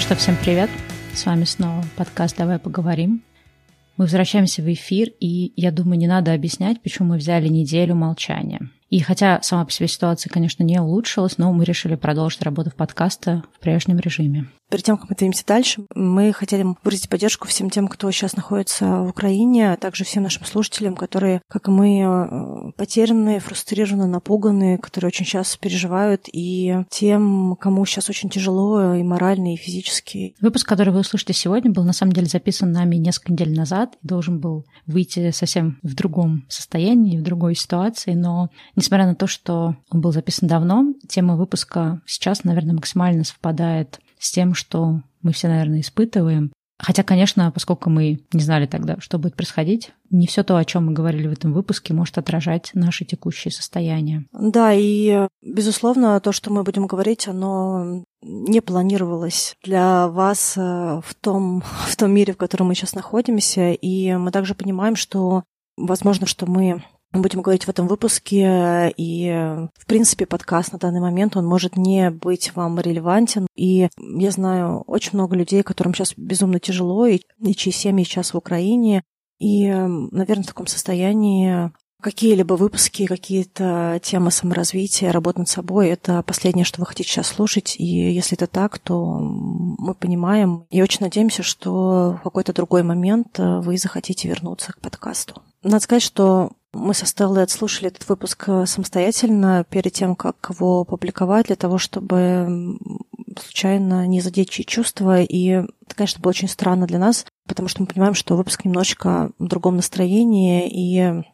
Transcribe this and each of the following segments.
что, всем привет! С вами снова подкаст «Давай поговорим». Мы возвращаемся в эфир, и я думаю, не надо объяснять, почему мы взяли неделю молчания. И хотя сама по себе ситуация, конечно, не улучшилась, но мы решили продолжить работу в подкаста в прежнем режиме. Перед тем, как мы двинемся дальше, мы хотели выразить поддержку всем тем, кто сейчас находится в Украине, а также всем нашим слушателям, которые, как и мы, э, потерянные, фрустрированы, напуганы, которые очень сейчас переживают, и тем, кому сейчас очень тяжело и морально, и физически. Выпуск, который вы услышите сегодня, был на самом деле записан нами несколько недель назад и должен был выйти совсем в другом состоянии, в другой ситуации, но несмотря на то, что он был записан давно, тема выпуска сейчас, наверное, максимально совпадает с тем, что мы все, наверное, испытываем. Хотя, конечно, поскольку мы не знали тогда, что будет происходить, не все то, о чем мы говорили в этом выпуске, может отражать наше текущее состояние. Да, и, безусловно, то, что мы будем говорить, оно не планировалось для вас э, в том, в том мире, в котором мы сейчас находимся. И мы также понимаем, что, возможно, что мы мы будем говорить в этом выпуске, и, в принципе, подкаст на данный момент, он может не быть вам релевантен. И я знаю очень много людей, которым сейчас безумно тяжело, и, и чьи семьи сейчас в Украине. И, наверное, в таком состоянии какие-либо выпуски, какие-то темы саморазвития, работы над собой — это последнее, что вы хотите сейчас слушать. И если это так, то мы понимаем и очень надеемся, что в какой-то другой момент вы захотите вернуться к подкасту. Надо сказать, что мы со Стеллой отслушали этот выпуск э, самостоятельно перед тем, как его публиковать, для того, чтобы случайно не задеть чьи чувства. И это, конечно, было очень странно для нас, потому что мы понимаем, что выпуск немножечко в другом настроении, и,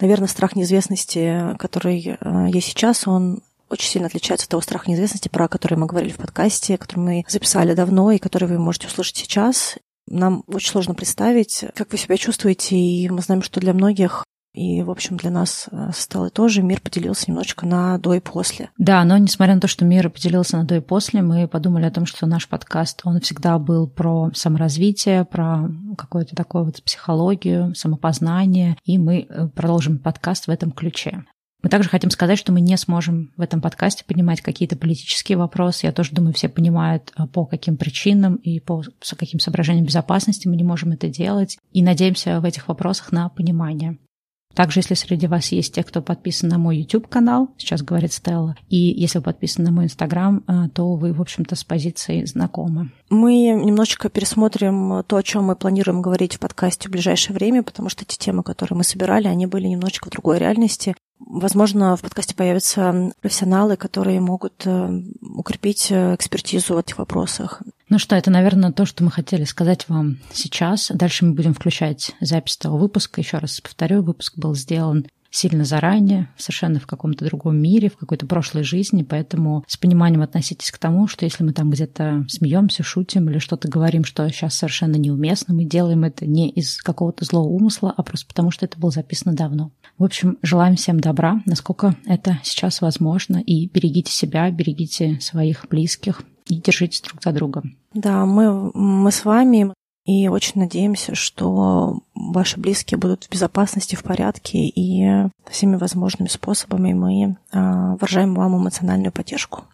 наверное, страх неизвестности, который э, есть сейчас, он очень сильно отличается от того страха неизвестности, про который мы говорили в подкасте, который мы записали давно и который вы можете услышать сейчас. Нам очень сложно представить, как вы себя чувствуете, и мы знаем, что для многих и, в общем, для нас э, стало тоже мир поделился немножечко на до и после. Да, но несмотря на то, что мир поделился на до и после, мы подумали о том, что наш подкаст, он всегда был про саморазвитие, про какую-то такую вот психологию, самопознание, и мы э, продолжим подкаст в этом ключе. Мы также хотим сказать, что мы не сможем в этом подкасте поднимать какие-то политические вопросы. Я тоже думаю, все понимают, э, по каким причинам и по каким соображениям безопасности мы не можем это делать. И надеемся в этих вопросах на понимание. Также, если среди вас есть те, кто подписан на мой YouTube-канал, сейчас говорит Стелла, и если вы подписаны на мой Инстаграм, э, то вы, в общем-то, с позиции знакомы. Мы немножечко пересмотрим то, о чем мы планируем говорить в подкасте в ближайшее время, потому что эти темы, которые мы собирали, они были немножечко в другой реальности. Возможно, в подкасте появятся профессионалы, которые могут э, укрепить э, экспертизу в этих вопросах. Ну что, это, наверное, то, что мы хотели сказать вам сейчас. Дальше мы будем включать запись того выпуска. Еще раз повторю, выпуск был сделан сильно заранее, совершенно в каком-то другом мире, в какой-то прошлой жизни, поэтому с пониманием относитесь к тому, что если мы там где-то смеемся, шутим или что-то говорим, что сейчас совершенно неуместно, мы делаем это не из какого-то злого умысла, а просто потому, что это было записано давно. В общем, желаем всем добра, насколько это сейчас возможно, и берегите себя, берегите своих близких и держитесь друг за друга. Да, мы, мы с вами, и очень надеемся, что ваши близкие будут в безопасности, в порядке, и всеми возможными способами мы а, выражаем вам эмоциональную поддержку.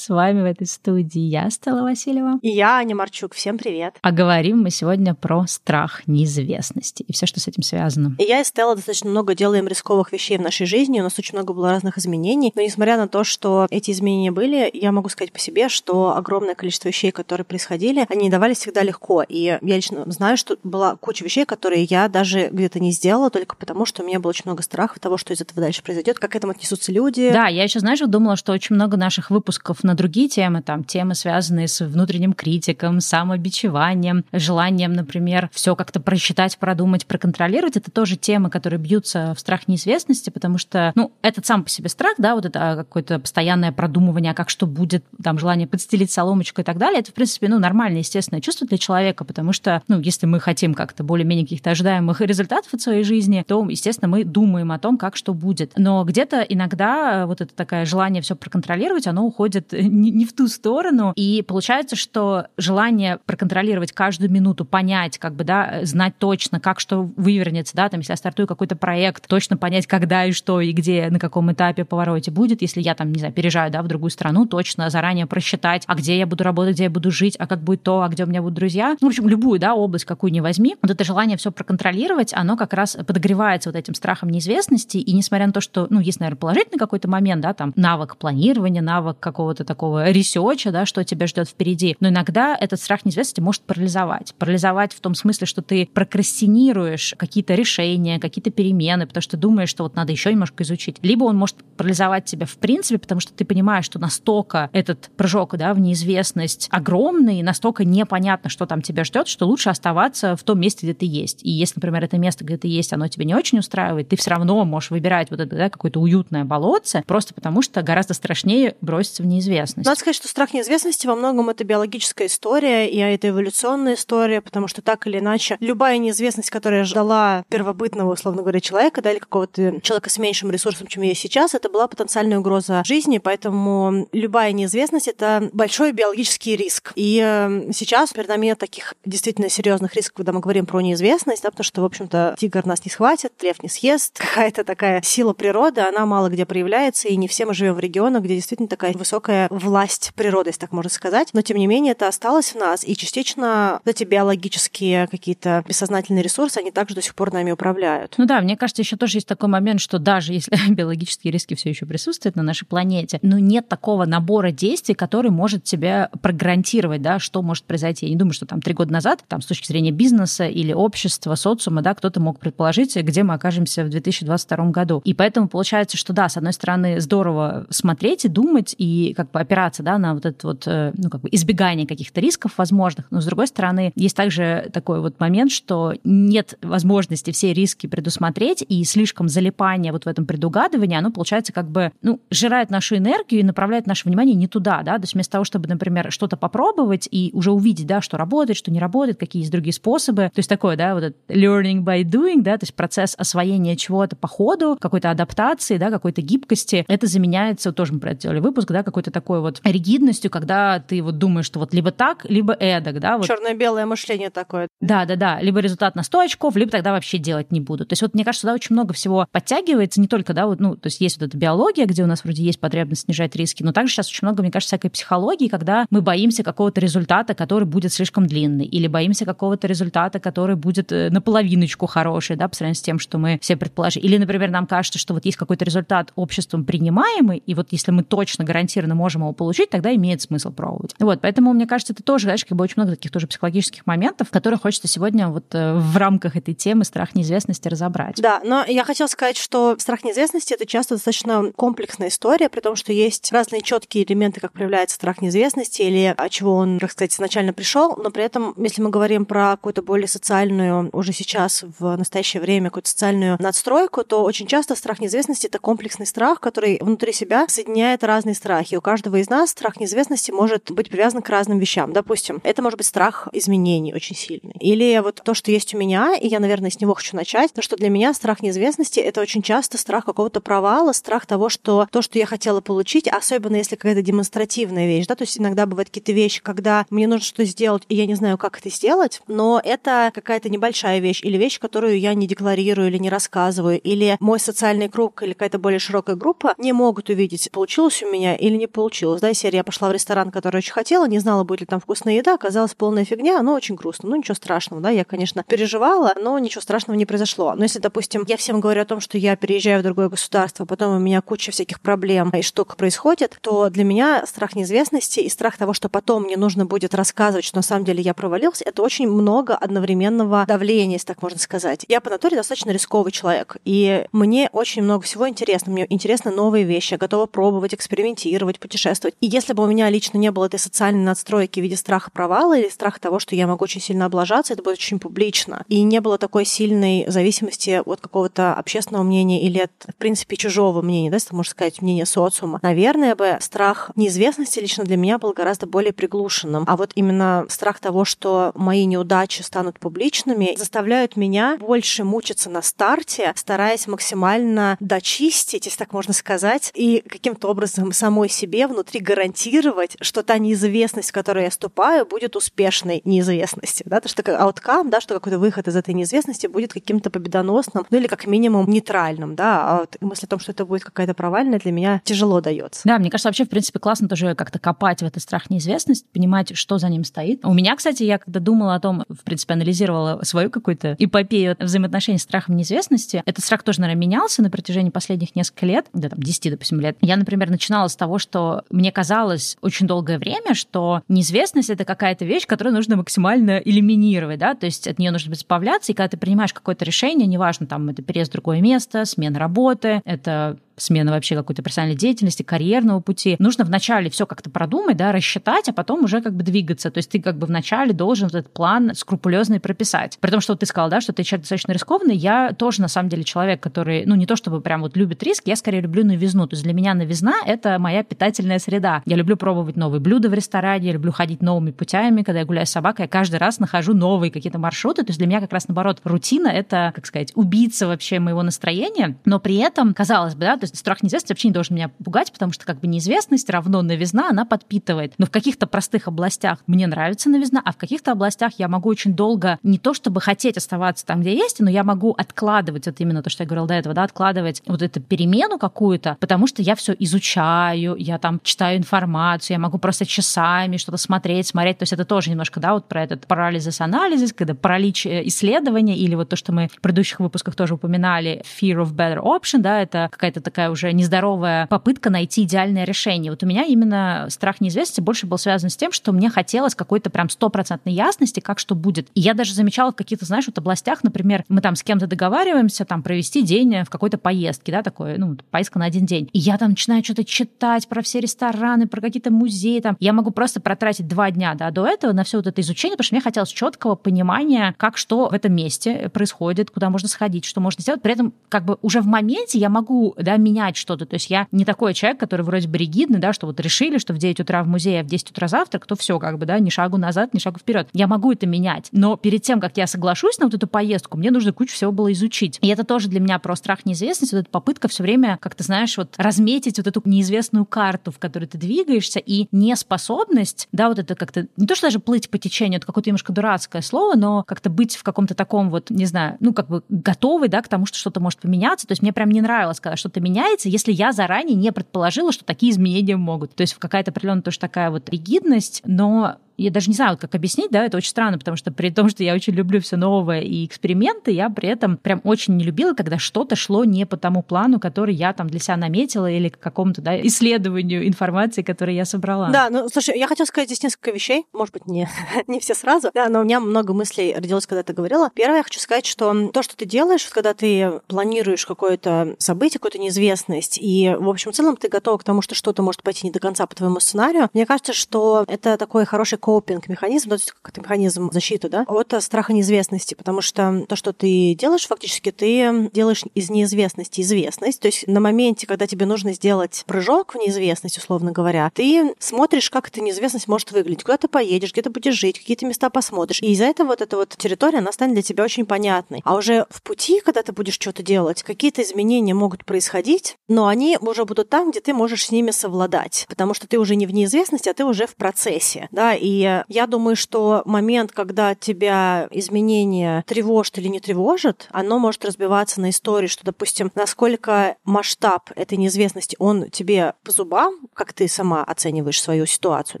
С вами в этой студии я, Стелла Васильева. И я, Аня Марчук. Всем привет. А говорим мы сегодня про страх неизвестности и все, что с этим связано. И я и Стелла достаточно много делаем рисковых вещей в нашей жизни. У нас очень много было разных изменений. Но несмотря на то, что эти изменения были, я могу сказать по себе, что огромное количество вещей, которые происходили, они не давались всегда легко. И я лично знаю, что была куча вещей, которые я даже где-то не сделала, только потому, что у меня было очень много страха того, что из этого дальше произойдет, как к этому отнесутся люди. Да, я еще, знаешь, думала, что очень много наших выпусков на другие темы, там темы, связанные с внутренним критиком, самобичеванием, желанием, например, все как-то просчитать, продумать, проконтролировать, это тоже темы, которые бьются в страх неизвестности, потому что, ну, этот сам по себе страх, да, вот это какое-то постоянное продумывание, а как что будет, там, желание подстелить соломочку и так далее, это, в принципе, ну, нормальное, естественное чувство для человека, потому что, ну, если мы хотим как-то более-менее каких-то ожидаемых результатов от своей жизни, то, естественно, мы думаем о том, как что будет. Но где-то иногда вот это такое желание все проконтролировать, оно уходит не, не в ту сторону. И получается, что желание проконтролировать каждую минуту, понять, как бы, да, знать точно, как что вывернется, да, там, если я стартую какой-то проект, точно понять, когда и что, и где, на каком этапе повороте будет, если я там, не знаю, переезжаю, да, в другую страну, точно заранее просчитать, а где я буду работать, где я буду жить, а как будет то, а где у меня будут друзья. Ну, в общем, любую, да, область, какую не возьми, вот это желание все проконтролировать, оно как раз подогревается вот этим страхом неизвестности, и несмотря на то, что, ну, есть, наверное, положительный какой-то момент, да, там, навык планирования, навык какого-то такого research а, да, что тебя ждет впереди, но иногда этот страх неизвестности может парализовать. Парализовать в том смысле, что ты прокрастинируешь какие-то решения, какие-то перемены, потому что думаешь, что вот надо еще немножко изучить. Либо он может парализовать тебя в принципе, потому что ты понимаешь, что настолько этот прыжок да, в неизвестность огромный, настолько непонятно, что там тебя ждет, что лучше оставаться в том месте, где ты есть. И если, например, это место, где ты есть, оно тебя не очень устраивает, ты все равно можешь выбирать вот это да, какое-то уютное болотце, просто потому что гораздо страшнее броситься в неизвестность. Надо сказать, что страх неизвестности во многом это биологическая история, и это эволюционная история, потому что так или иначе любая неизвестность, которая ждала первобытного, условно говоря, человека, да, или какого-то человека с меньшим ресурсом, чем есть сейчас, это была потенциальная угроза жизни, поэтому любая неизвестность — это большой биологический риск. И э, сейчас перед нами нет таких действительно серьезных рисков, когда мы говорим про неизвестность, да, потому что, в общем-то, тигр нас не схватит, лев не съест, какая-то такая сила природы, она мало где проявляется, и не все мы живем в регионах, где действительно такая высокая власть природы, если так можно сказать. Но, тем не менее, это осталось в нас, и частично эти биологические какие-то бессознательные ресурсы, они также до сих пор нами управляют. Ну да, мне кажется, еще тоже есть такой момент, что даже если биологические риски все еще присутствуют на нашей планете, но нет такого набора действий, который может тебя прогарантировать, да, что может произойти. Я не думаю, что там три года назад, там, с точки зрения бизнеса или общества, социума, да, кто-то мог предположить, где мы окажемся в 2022 году. И поэтому получается, что да, с одной стороны, здорово смотреть и думать, и как опираться, да, на вот это вот, э, ну, как бы избегание каких-то рисков возможных, но с другой стороны, есть также такой вот момент, что нет возможности все риски предусмотреть, и слишком залипание вот в этом предугадывании, оно, получается, как бы, ну, жирает нашу энергию и направляет наше внимание не туда, да, то есть вместо того, чтобы, например, что-то попробовать и уже увидеть, да, что работает, что не работает, какие есть другие способы, то есть такое, да, вот это learning by doing, да, то есть процесс освоения чего-то по ходу, какой-то адаптации, да, какой-то гибкости, это заменяется, тоже мы про это делали выпуск, да, какой-то такой вот ригидностью, когда ты вот думаешь, что вот либо так, либо эдак, да. Вот. Черно-белое мышление такое. Да, да, да. Либо результат на 100 очков, либо тогда вообще делать не буду. То есть вот мне кажется, да, очень много всего подтягивается, не только, да, вот, ну, то есть есть вот эта биология, где у нас вроде есть потребность снижать риски, но также сейчас очень много, мне кажется, всякой психологии, когда мы боимся какого-то результата, который будет слишком длинный, или боимся какого-то результата, который будет э, наполовиночку хороший, да, по сравнению с тем, что мы все предположили. Или, например, нам кажется, что вот есть какой-то результат обществом принимаемый, и вот если мы точно гарантированно можем его получить, тогда имеет смысл пробовать. Вот, поэтому, мне кажется, это тоже, знаешь, как бы очень много таких тоже психологических моментов, которые хочется сегодня вот э, в рамках этой темы страх неизвестности разобрать. Да, но я хотела сказать, что страх неизвестности это часто достаточно комплексная история, при том, что есть разные четкие элементы, как проявляется страх неизвестности или от чего он, так сказать, изначально пришел, но при этом, если мы говорим про какую-то более социальную, уже сейчас в настоящее время какую-то социальную надстройку, то очень часто страх неизвестности это комплексный страх, который внутри себя соединяет разные страхи. У каждого из нас страх неизвестности может быть привязан к разным вещам. Допустим, это может быть страх изменений очень сильный. Или вот то, что есть у меня, и я, наверное, с него хочу начать, то, что для меня страх неизвестности — это очень часто страх какого-то провала, страх того, что то, что я хотела получить, особенно если какая-то демонстративная вещь, да, то есть иногда бывают какие-то вещи, когда мне нужно что-то сделать, и я не знаю, как это сделать, но это какая-то небольшая вещь или вещь, которую я не декларирую или не рассказываю, или мой социальный круг или какая-то более широкая группа не могут увидеть, получилось у меня или не получилось. Да, серия я пошла в ресторан, который очень хотела, не знала, будет ли там вкусная еда, оказалась полная фигня, но очень грустно. Ну, ничего страшного, да, я, конечно, переживала, но ничего страшного не произошло. Но если, допустим, я всем говорю о том, что я переезжаю в другое государство, потом у меня куча всяких проблем и штук происходит, то для меня страх неизвестности и страх того, что потом мне нужно будет рассказывать, что на самом деле я провалился, это очень много одновременного давления, если так можно сказать. Я по натуре достаточно рисковый человек, и мне очень много всего интересно. Мне интересны новые вещи, я готова пробовать, экспериментировать, путешествовать. И если бы у меня лично не было этой социальной надстройки в виде страха провала или страха того, что я могу очень сильно облажаться, это будет очень публично. И не было такой сильной зависимости от какого-то общественного мнения или от, в принципе, чужого мнения, да, если можно сказать, мнения социума. Наверное бы страх неизвестности лично для меня был гораздо более приглушенным. А вот именно страх того, что мои неудачи станут публичными, заставляют меня больше мучиться на старте, стараясь максимально дочистить, если так можно сказать, и каким-то образом самой себе себе внутри гарантировать, что та неизвестность, в которую я ступаю, будет успешной неизвестностью, да, то, что ауткам, да, что какой-то выход из этой неизвестности будет каким-то победоносным, ну или как минимум нейтральным, да, а вот мысль о том, что это будет какая-то провальная, для меня тяжело дается. Да, мне кажется, вообще, в принципе, классно тоже как-то копать в этот страх неизвестности, понимать, что за ним стоит. У меня, кстати, я когда думала о том, в принципе, анализировала свою какую-то эпопею взаимоотношений с страхом неизвестности, этот страх тоже, наверное, менялся на протяжении последних нескольких лет, да, там, 10, допустим, лет. Я, например, начинала с того, что мне казалось очень долгое время, что неизвестность — это какая-то вещь, которую нужно максимально элиминировать, да, то есть от нее нужно избавляться, и когда ты принимаешь какое-то решение, неважно, там, это переезд в другое место, смена работы, это смена вообще какой-то профессиональной деятельности, карьерного пути. Нужно вначале все как-то продумать, да, рассчитать, а потом уже как бы двигаться. То есть ты как бы вначале должен этот план скрупулезный прописать. При том, что вот ты сказал, да, что ты человек достаточно рискованный, я тоже на самом деле человек, который, ну, не то чтобы прям вот любит риск, я скорее люблю новизну. То есть для меня новизна — это моя питательная среда. Я люблю пробовать новые блюда в ресторане, я люблю ходить новыми путями. Когда я гуляю с собакой, я каждый раз нахожу новые какие-то маршруты. То есть для меня как раз наоборот рутина — это, как сказать, убийца вообще моего настроения. Но при этом, казалось бы, да, то страх неизвестности вообще не должен меня пугать, потому что как бы неизвестность равно новизна, она подпитывает. Но в каких-то простых областях мне нравится новизна, а в каких-то областях я могу очень долго не то чтобы хотеть оставаться там, где есть, но я могу откладывать, вот именно то, что я говорила до этого, да, откладывать вот эту перемену какую-то, потому что я все изучаю, я там читаю информацию, я могу просто часами что-то смотреть, смотреть. То есть это тоже немножко, да, вот про этот парализис-анализис, когда паралич э, исследования или вот то, что мы в предыдущих выпусках тоже упоминали, fear of better option, да, это какая-то такая уже нездоровая попытка найти идеальное решение. Вот у меня именно страх неизвестности больше был связан с тем, что мне хотелось какой-то прям стопроцентной ясности, как что будет. И я даже замечала в каких-то, знаешь, вот областях, например, мы там с кем-то договариваемся там провести день в какой-то поездке, да, такой, ну, поездка на один день. И я там начинаю что-то читать про все рестораны, про какие-то музеи, там. Я могу просто протратить два дня, да, до этого на все вот это изучение, потому что мне хотелось четкого понимания, как что в этом месте происходит, куда можно сходить, что можно сделать. При этом как бы уже в моменте я могу, да, менять что-то. То есть я не такой человек, который вроде бы ригидный, да, что вот решили, что в 9 утра в музее, а в 10 утра завтрак, то все как бы, да, ни шагу назад, ни шагу вперед. Я могу это менять. Но перед тем, как я соглашусь на вот эту поездку, мне нужно кучу всего было изучить. И это тоже для меня про страх неизвестности, вот эта попытка все время, как ты знаешь, вот разметить вот эту неизвестную карту, в которой ты двигаешься, и неспособность, да, вот это как-то, не то, что даже плыть по течению, это какое-то немножко дурацкое слово, но как-то быть в каком-то таком вот, не знаю, ну, как бы готовый, да, к тому, что что-то может поменяться. То есть мне прям не нравилось, когда что-то меняется, если я заранее не предположила, что такие изменения могут. То есть какая-то определенная тоже такая вот ригидность, но я даже не знаю, как объяснить, да, это очень странно, потому что при том, что я очень люблю все новое и эксперименты, я при этом прям очень не любила, когда что-то шло не по тому плану, который я там для себя наметила или к какому-то да, исследованию информации, которую я собрала. Да, ну, слушай, я хотела сказать здесь несколько вещей, может быть, не, не все сразу, да, но у меня много мыслей родилось, когда ты говорила. Первое, я хочу сказать, что то, что ты делаешь, когда ты планируешь какое-то событие, какую-то неизвестность, и, в общем, в целом ты готова к тому, что что-то может пойти не до конца по твоему сценарию, мне кажется, что это такой хороший копинг-механизм, то есть как механизм защиты, да, от страха неизвестности, потому что то, что ты делаешь, фактически ты делаешь из неизвестности известность, то есть на моменте, когда тебе нужно сделать прыжок в неизвестность, условно говоря, ты смотришь, как эта неизвестность может выглядеть, куда ты поедешь, где ты будешь жить, какие-то места посмотришь, и из-за этого вот эта вот территория, она станет для тебя очень понятной. А уже в пути, когда ты будешь что-то делать, какие-то изменения могут происходить, но они уже будут там, где ты можешь с ними совладать, потому что ты уже не в неизвестности, а ты уже в процессе, да, и я думаю, что момент, когда тебя изменения тревожат или не тревожат, оно может разбиваться на истории, что, допустим, насколько масштаб этой неизвестности, он тебе по зубам, как ты сама оцениваешь свою ситуацию,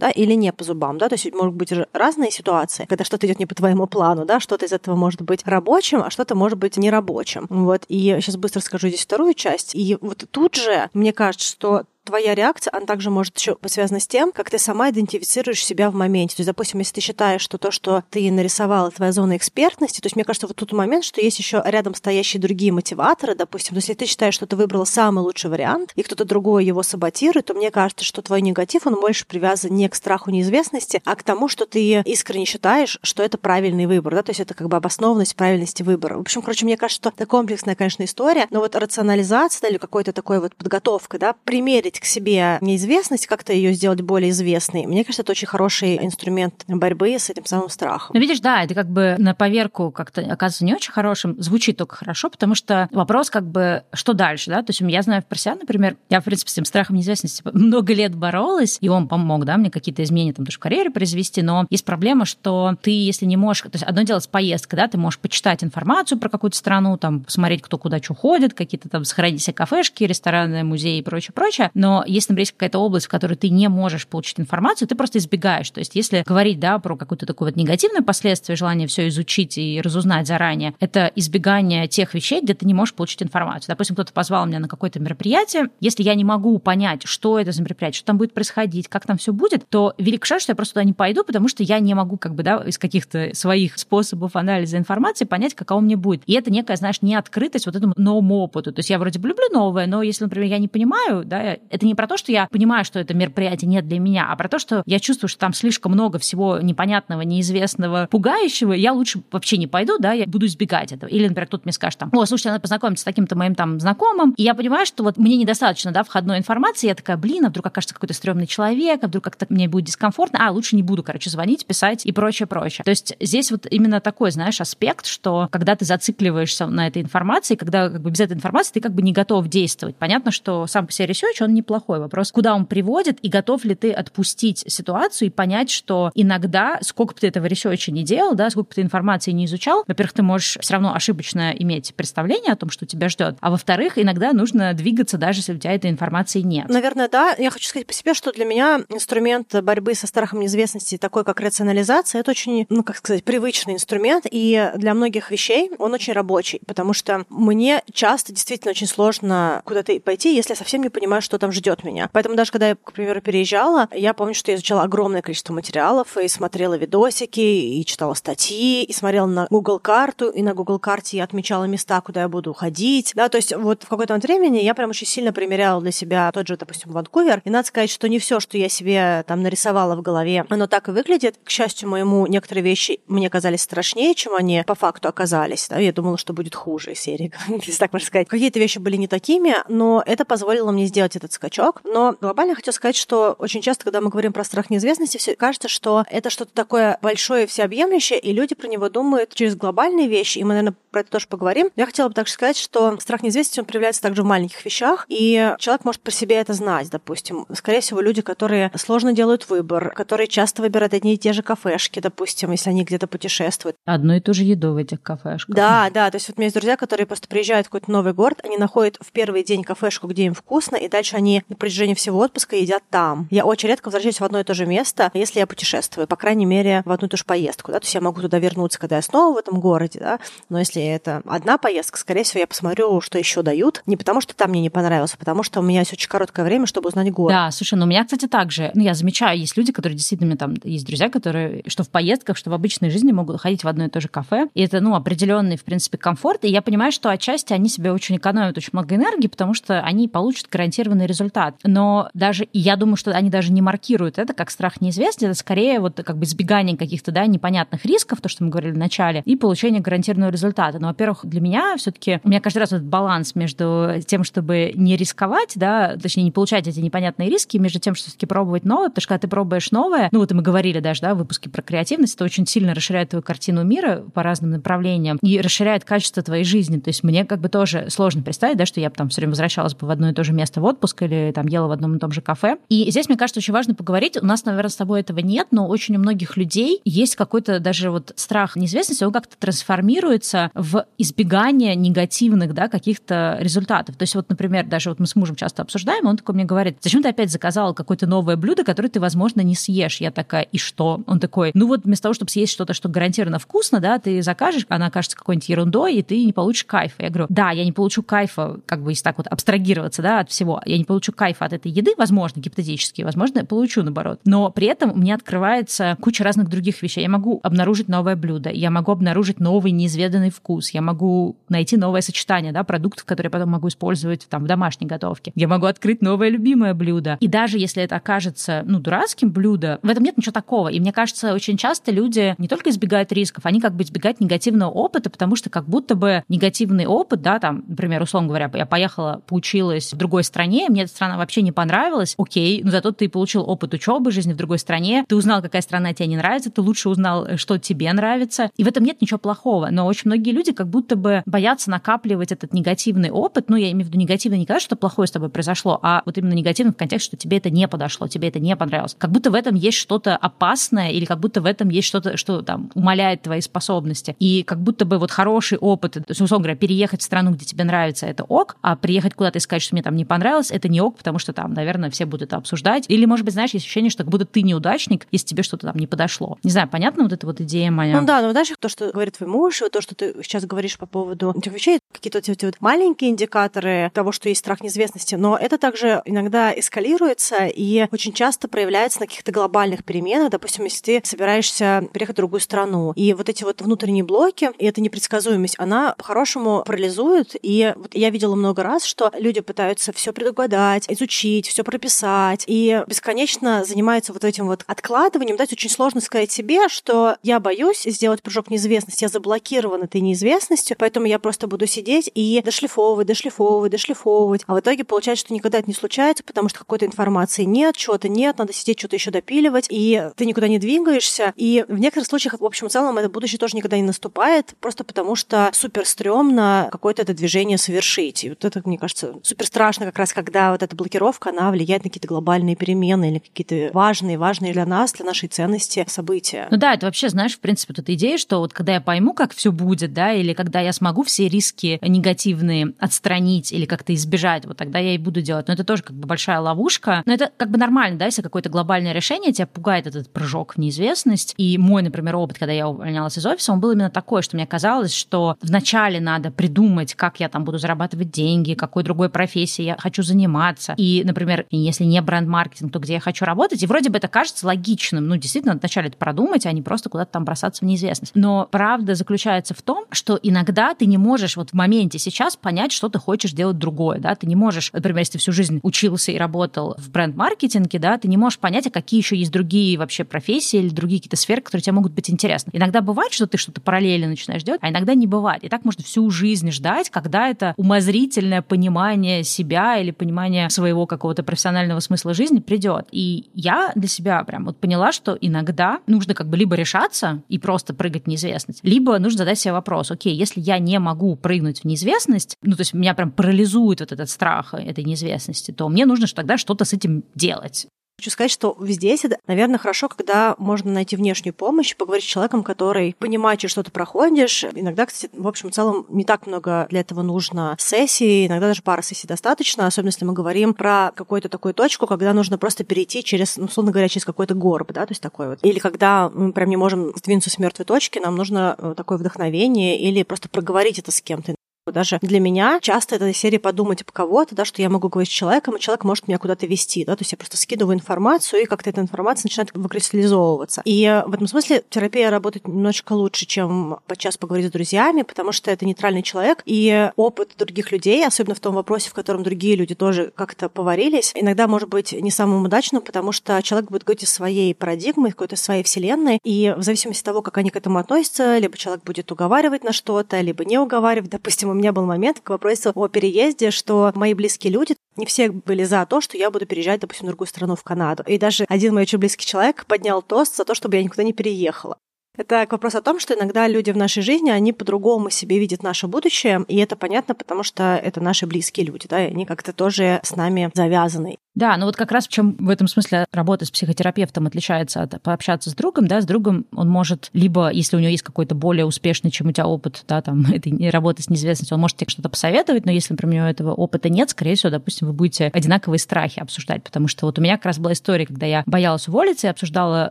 да, или не по зубам, да, то есть могут быть разные ситуации, когда что-то идет не по твоему плану, да, что-то из этого может быть рабочим, а что-то может быть нерабочим. Вот, и сейчас быстро скажу здесь вторую часть. И вот тут же, мне кажется, что твоя реакция, она также может еще быть связана с тем, как ты сама идентифицируешь себя в моменте. То есть, допустим, если ты считаешь, что то, что ты нарисовала, твоя зона экспертности, то есть, мне кажется, вот тут момент, что есть еще рядом стоящие другие мотиваторы, допустим, то есть, если ты считаешь, что ты выбрала самый лучший вариант, и кто-то другой его саботирует, то мне кажется, что твой негатив, он больше привязан не к страху неизвестности, а к тому, что ты искренне считаешь, что это правильный выбор, да, то есть это как бы обоснованность правильности выбора. В общем, короче, мне кажется, что это комплексная, конечно, история, но вот рационализация или какой-то такой вот подготовка, да, примерить к себе неизвестность, как-то ее сделать более известной. Мне кажется, это очень хороший инструмент борьбы с этим самым страхом. Ну, видишь, да, это как бы на поверку как-то оказывается не очень хорошим, звучит только хорошо, потому что вопрос как бы, что дальше, да? То есть я знаю про себя, например, я, в принципе, с этим страхом неизвестности много лет боролась, и он помог, да, мне какие-то изменения там тоже в карьере произвести, но есть проблема, что ты, если не можешь... То есть одно дело с поездкой, да, ты можешь почитать информацию про какую-то страну, там, посмотреть, кто куда что ходит, какие-то там сохранить себе кафешки, рестораны, музеи и прочее, прочее. Но если, например, есть какая-то область, в которой ты не можешь получить информацию, ты просто избегаешь. То есть если говорить, да, про какое-то такое вот негативное последствие, желание все изучить и разузнать заранее, это избегание тех вещей, где ты не можешь получить информацию. Допустим, кто-то позвал меня на какое-то мероприятие, если я не могу понять, что это за мероприятие, что там будет происходить, как там все будет, то велик шанс, что я просто туда не пойду, потому что я не могу как бы, да, из каких-то своих способов анализа информации понять, каково мне будет. И это некая, знаешь, неоткрытость вот этому новому опыту. То есть я вроде бы люблю новое, но если, например, я не понимаю, да, это не про то, что я понимаю, что это мероприятие нет для меня, а про то, что я чувствую, что там слишком много всего непонятного, неизвестного, пугающего, я лучше вообще не пойду, да, я буду избегать этого. Или, например, кто-то мне скажет там, о, слушайте, надо познакомиться с таким-то моим там знакомым, и я понимаю, что вот мне недостаточно, да, входной информации, я такая, блин, а вдруг окажется какой-то стрёмный человек, а вдруг как-то мне будет дискомфортно, а лучше не буду, короче, звонить, писать и прочее, прочее. То есть здесь вот именно такой, знаешь, аспект, что когда ты зацикливаешься на этой информации, когда как бы без этой информации ты как бы не готов действовать. Понятно, что сам по себе research, он неплохой. Вопрос, куда он приводит, и готов ли ты отпустить ситуацию и понять, что иногда, сколько бы ты этого research а не делал, да, сколько бы ты информации не изучал, во-первых, ты можешь все равно ошибочно иметь представление о том, что тебя ждет, а во-вторых, иногда нужно двигаться, даже если у тебя этой информации нет. Наверное, да. Я хочу сказать по себе, что для меня инструмент борьбы со страхом неизвестности, такой как рационализация, это очень, ну, как сказать, привычный инструмент, и для многих вещей он очень рабочий, потому что мне часто действительно очень сложно куда-то пойти, если я совсем не понимаю, что там ждет меня. Поэтому даже когда я, к примеру, переезжала, я помню, что я изучала огромное количество материалов и смотрела видосики, и читала статьи, и смотрела на Google карту, и на Google карте я отмечала места, куда я буду ходить. Да, то есть вот в какой-то момент времени я прям очень сильно примеряла для себя тот же, допустим, Ванкувер. И надо сказать, что не все, что я себе там нарисовала в голове, оно так и выглядит. К счастью моему, некоторые вещи мне казались страшнее, чем они по факту оказались. Да? Я думала, что будет хуже серии, если так можно сказать. Какие-то вещи были не такими, но это позволило мне сделать этот скачок. Но глобально хочу сказать, что очень часто, когда мы говорим про страх неизвестности, все кажется, что это что-то такое большое, всеобъемлющее, и люди про него думают через глобальные вещи, и мы, наверное, про это тоже поговорим. Я хотела бы также сказать, что страх неизвестности, он проявляется также в маленьких вещах, и человек может по себе это знать, допустим. Скорее всего, люди, которые сложно делают выбор, которые часто выбирают одни и те же кафешки, допустим, если они где-то путешествуют. Одну и ту же еду в этих кафешках. Да, да, то есть вот у меня есть друзья, которые просто приезжают в какой-то новый город, они находят в первый день кафешку, где им вкусно, и дальше они на протяжении всего отпуска едят там. Я очень редко возвращаюсь в одно и то же место, если я путешествую, по крайней мере, в одну и ту же поездку, да, то есть я могу туда вернуться, когда я снова в этом городе, да, но если это одна поездка, скорее всего, я посмотрю, что еще дают, не потому что там мне не понравилось, а потому что у меня есть очень короткое время, чтобы узнать город. Да, слушай, ну у меня, кстати, также, ну я замечаю, есть люди, которые действительно, там есть друзья, которые что в поездках, что в обычной жизни могут ходить в одно и то же кафе, и это, ну, определенный, в принципе, комфорт, и я понимаю, что отчасти они себе очень экономят очень много энергии, потому что они получат гарантированный результат. Но даже, я думаю, что они даже не маркируют это как страх неизвестности, это скорее вот как бы избегание каких-то, да, непонятных рисков, то, что мы говорили в начале, и получение гарантированного результата. Но, во-первых, для меня все-таки, у меня каждый раз этот баланс между тем, чтобы не рисковать, да, точнее, не получать эти непонятные риски, между тем, что все-таки пробовать новое, потому что когда ты пробуешь новое, ну вот и мы говорили даже, да, в выпуске про креативность, это очень сильно расширяет твою картину мира по разным направлениям и расширяет качество твоей жизни. То есть мне как бы тоже сложно представить, да, что я бы там все время возвращалась бы в одно и то же место в отпуск или там ела в одном и том же кафе. И здесь, мне кажется, очень важно поговорить. У нас, наверное, с тобой этого нет, но очень у многих людей есть какой-то даже вот страх неизвестности, он как-то трансформируется в избегание негативных, да, каких-то результатов. То есть вот, например, даже вот мы с мужем часто обсуждаем, он такой мне говорит, зачем ты опять заказала какое-то новое блюдо, которое ты, возможно, не съешь? Я такая, и что? Он такой, ну вот вместо того, чтобы съесть что-то, что гарантированно вкусно, да, ты закажешь, она кажется какой-нибудь ерундой, и ты не получишь кайфа. Я говорю, да, я не получу кайфа, как бы если так вот абстрагироваться, да, от всего. Я не получу кайфа от этой еды, возможно, гипотетически, возможно, получу, наоборот. Но при этом мне открывается куча разных других вещей. Я могу обнаружить новое блюдо, я могу обнаружить новый неизведанный вкус, я могу найти новое сочетание, да, продуктов, которые я потом могу использовать там в домашней готовке. Я могу открыть новое любимое блюдо. И даже если это окажется, ну, дурацким блюдо, в этом нет ничего такого. И мне кажется, очень часто люди не только избегают рисков, они как бы избегают негативного опыта, потому что как будто бы негативный опыт, да, там, например, условно говоря, я поехала, поучилась в другой стране, мне эта страна вообще не понравилась, окей, но зато ты получил опыт учебы, жизни в другой стране, ты узнал, какая страна тебе не нравится, ты лучше узнал, что тебе нравится, и в этом нет ничего плохого. Но очень многие люди как будто бы боятся накапливать этот негативный опыт, ну, я имею в виду негативный не когда что-то плохое с тобой произошло, а вот именно негативный в контексте, что тебе это не подошло, тебе это не понравилось. Как будто в этом есть что-то опасное или как будто в этом есть что-то, что там умаляет твои способности. И как будто бы вот хороший опыт, то есть, условно говоря, переехать в страну, где тебе нравится, это ок, а приехать куда-то и сказать, что мне там не понравилось, это не ок, потому что там, наверное, все будут это обсуждать. Или, может быть, знаешь, есть ощущение, что как будто ты неудачник, если тебе что-то там не подошло. Не знаю, понятно вот эта вот идея моя? Ну да, но знаешь, то, что говорит твой муж, то, что ты сейчас говоришь по поводу этих вещей, какие-то эти вот маленькие индикаторы того, что есть страх неизвестности, но это также иногда эскалируется и очень часто проявляется на каких-то глобальных переменах. Допустим, если ты собираешься переехать в другую страну, и вот эти вот внутренние блоки, и эта непредсказуемость, она по-хорошему парализует. И вот я видела много раз, что люди пытаются все предугадать, изучить, все прописать, и бесконечно занимаются вот этим вот откладыванием. Да, очень сложно сказать себе, что я боюсь сделать прыжок в неизвестность, я заблокирован этой неизвестностью, поэтому я просто буду сидеть и дошлифовывать, дошлифовывать, дошлифовывать. А в итоге получается, что никогда это не случается, потому что какой-то информации нет, чего-то нет, надо сидеть, что-то еще допиливать, и ты никуда не двигаешься. И в некоторых случаях, в общем и целом, это будущее тоже никогда не наступает, просто потому что супер стрёмно какое-то это движение совершить. И вот это, мне кажется, супер страшно как раз, когда вот эта блокировка, она влияет на какие-то глобальные перемены или какие-то важные, важные для нас, для нашей ценности события. Ну да, это вообще, знаешь, в принципе, тут идея, что вот когда я пойму, как все будет, да, или когда я смогу все риски негативные отстранить или как-то избежать, вот тогда я и буду делать. Но это тоже как бы большая ловушка. Но это как бы нормально, да, если какое-то глобальное решение тебя пугает этот прыжок в неизвестность. И мой, например, опыт, когда я увольнялась из офиса, он был именно такой, что мне казалось, что вначале надо придумать, как я там буду зарабатывать деньги, какой другой профессией я хочу заниматься. И, например, если не бренд-маркетинг, то где я хочу работать. И вроде бы это кажется логичным. Ну, действительно, вначале это продумать, а не просто куда-то там бросаться в неизвестность. Но правда заключается в том, что иногда ты не можешь вот в моменте сейчас понять, что ты хочешь делать другое, да, ты не можешь, например, если ты всю жизнь учился и работал в бренд-маркетинге, да, ты не можешь понять, а какие еще есть другие вообще профессии или другие какие-то сферы, которые тебе могут быть интересны. Иногда бывает, что ты что-то параллельно начинаешь делать, а иногда не бывает. И так можно всю жизнь ждать, когда это умозрительное понимание себя или понимание своего какого-то профессионального смысла жизни придет. И я для себя прям вот поняла, что иногда нужно как бы либо решаться и просто прыгать в неизвестность, либо нужно задать себе вопрос, окей, если я не могу прыгнуть в неизвестность, ну, то есть меня прям парализует вот этот страх этой неизвестности, то мне нужно тогда что-то с этим делать. Хочу сказать, что здесь, наверное, хорошо, когда можно найти внешнюю помощь, поговорить с человеком, который понимает, что ты проходишь. Иногда, кстати, в общем, в целом не так много для этого нужно сессий, иногда даже пара сессий достаточно, особенно если мы говорим про какую-то такую точку, когда нужно просто перейти через, ну, условно говоря, через какой-то горб, да, то есть такой вот. Или когда мы прям не можем сдвинуться с мертвой точки, нам нужно э, такое вдохновение или просто проговорить это с кем-то. Даже для меня часто это серия подумать об кого-то, да, что я могу говорить с человеком, и человек может меня куда-то вести, да, то есть я просто скидываю информацию, и как-то эта информация начинает выкристаллизовываться. И в этом смысле терапия работает немножечко лучше, чем подчас поговорить с друзьями, потому что это нейтральный человек, и опыт других людей, особенно в том вопросе, в котором другие люди тоже как-то поварились, иногда может быть не самым удачным, потому что человек будет говорить из своей парадигмы, какой-то своей вселенной, и в зависимости от того, как они к этому относятся, либо человек будет уговаривать на что-то, либо не уговаривать. Допустим, меня был момент к вопросу о переезде, что мои близкие люди, не все были за то, что я буду переезжать, допустим, в другую страну, в Канаду. И даже один мой очень близкий человек поднял тост за то, чтобы я никуда не переехала. Это к вопросу о том, что иногда люди в нашей жизни, они по-другому себе видят наше будущее, и это понятно, потому что это наши близкие люди, да, и они как-то тоже с нами завязаны. Да, ну вот как раз в чем в этом смысле работа с психотерапевтом отличается от пообщаться с другом, да, с другом он может либо, если у него есть какой-то более успешный, чем у тебя опыт, да, там, этой работы с неизвестностью, он может тебе что-то посоветовать, но если, например, у него этого опыта нет, скорее всего, допустим, вы будете одинаковые страхи обсуждать, потому что вот у меня как раз была история, когда я боялась уволиться и обсуждала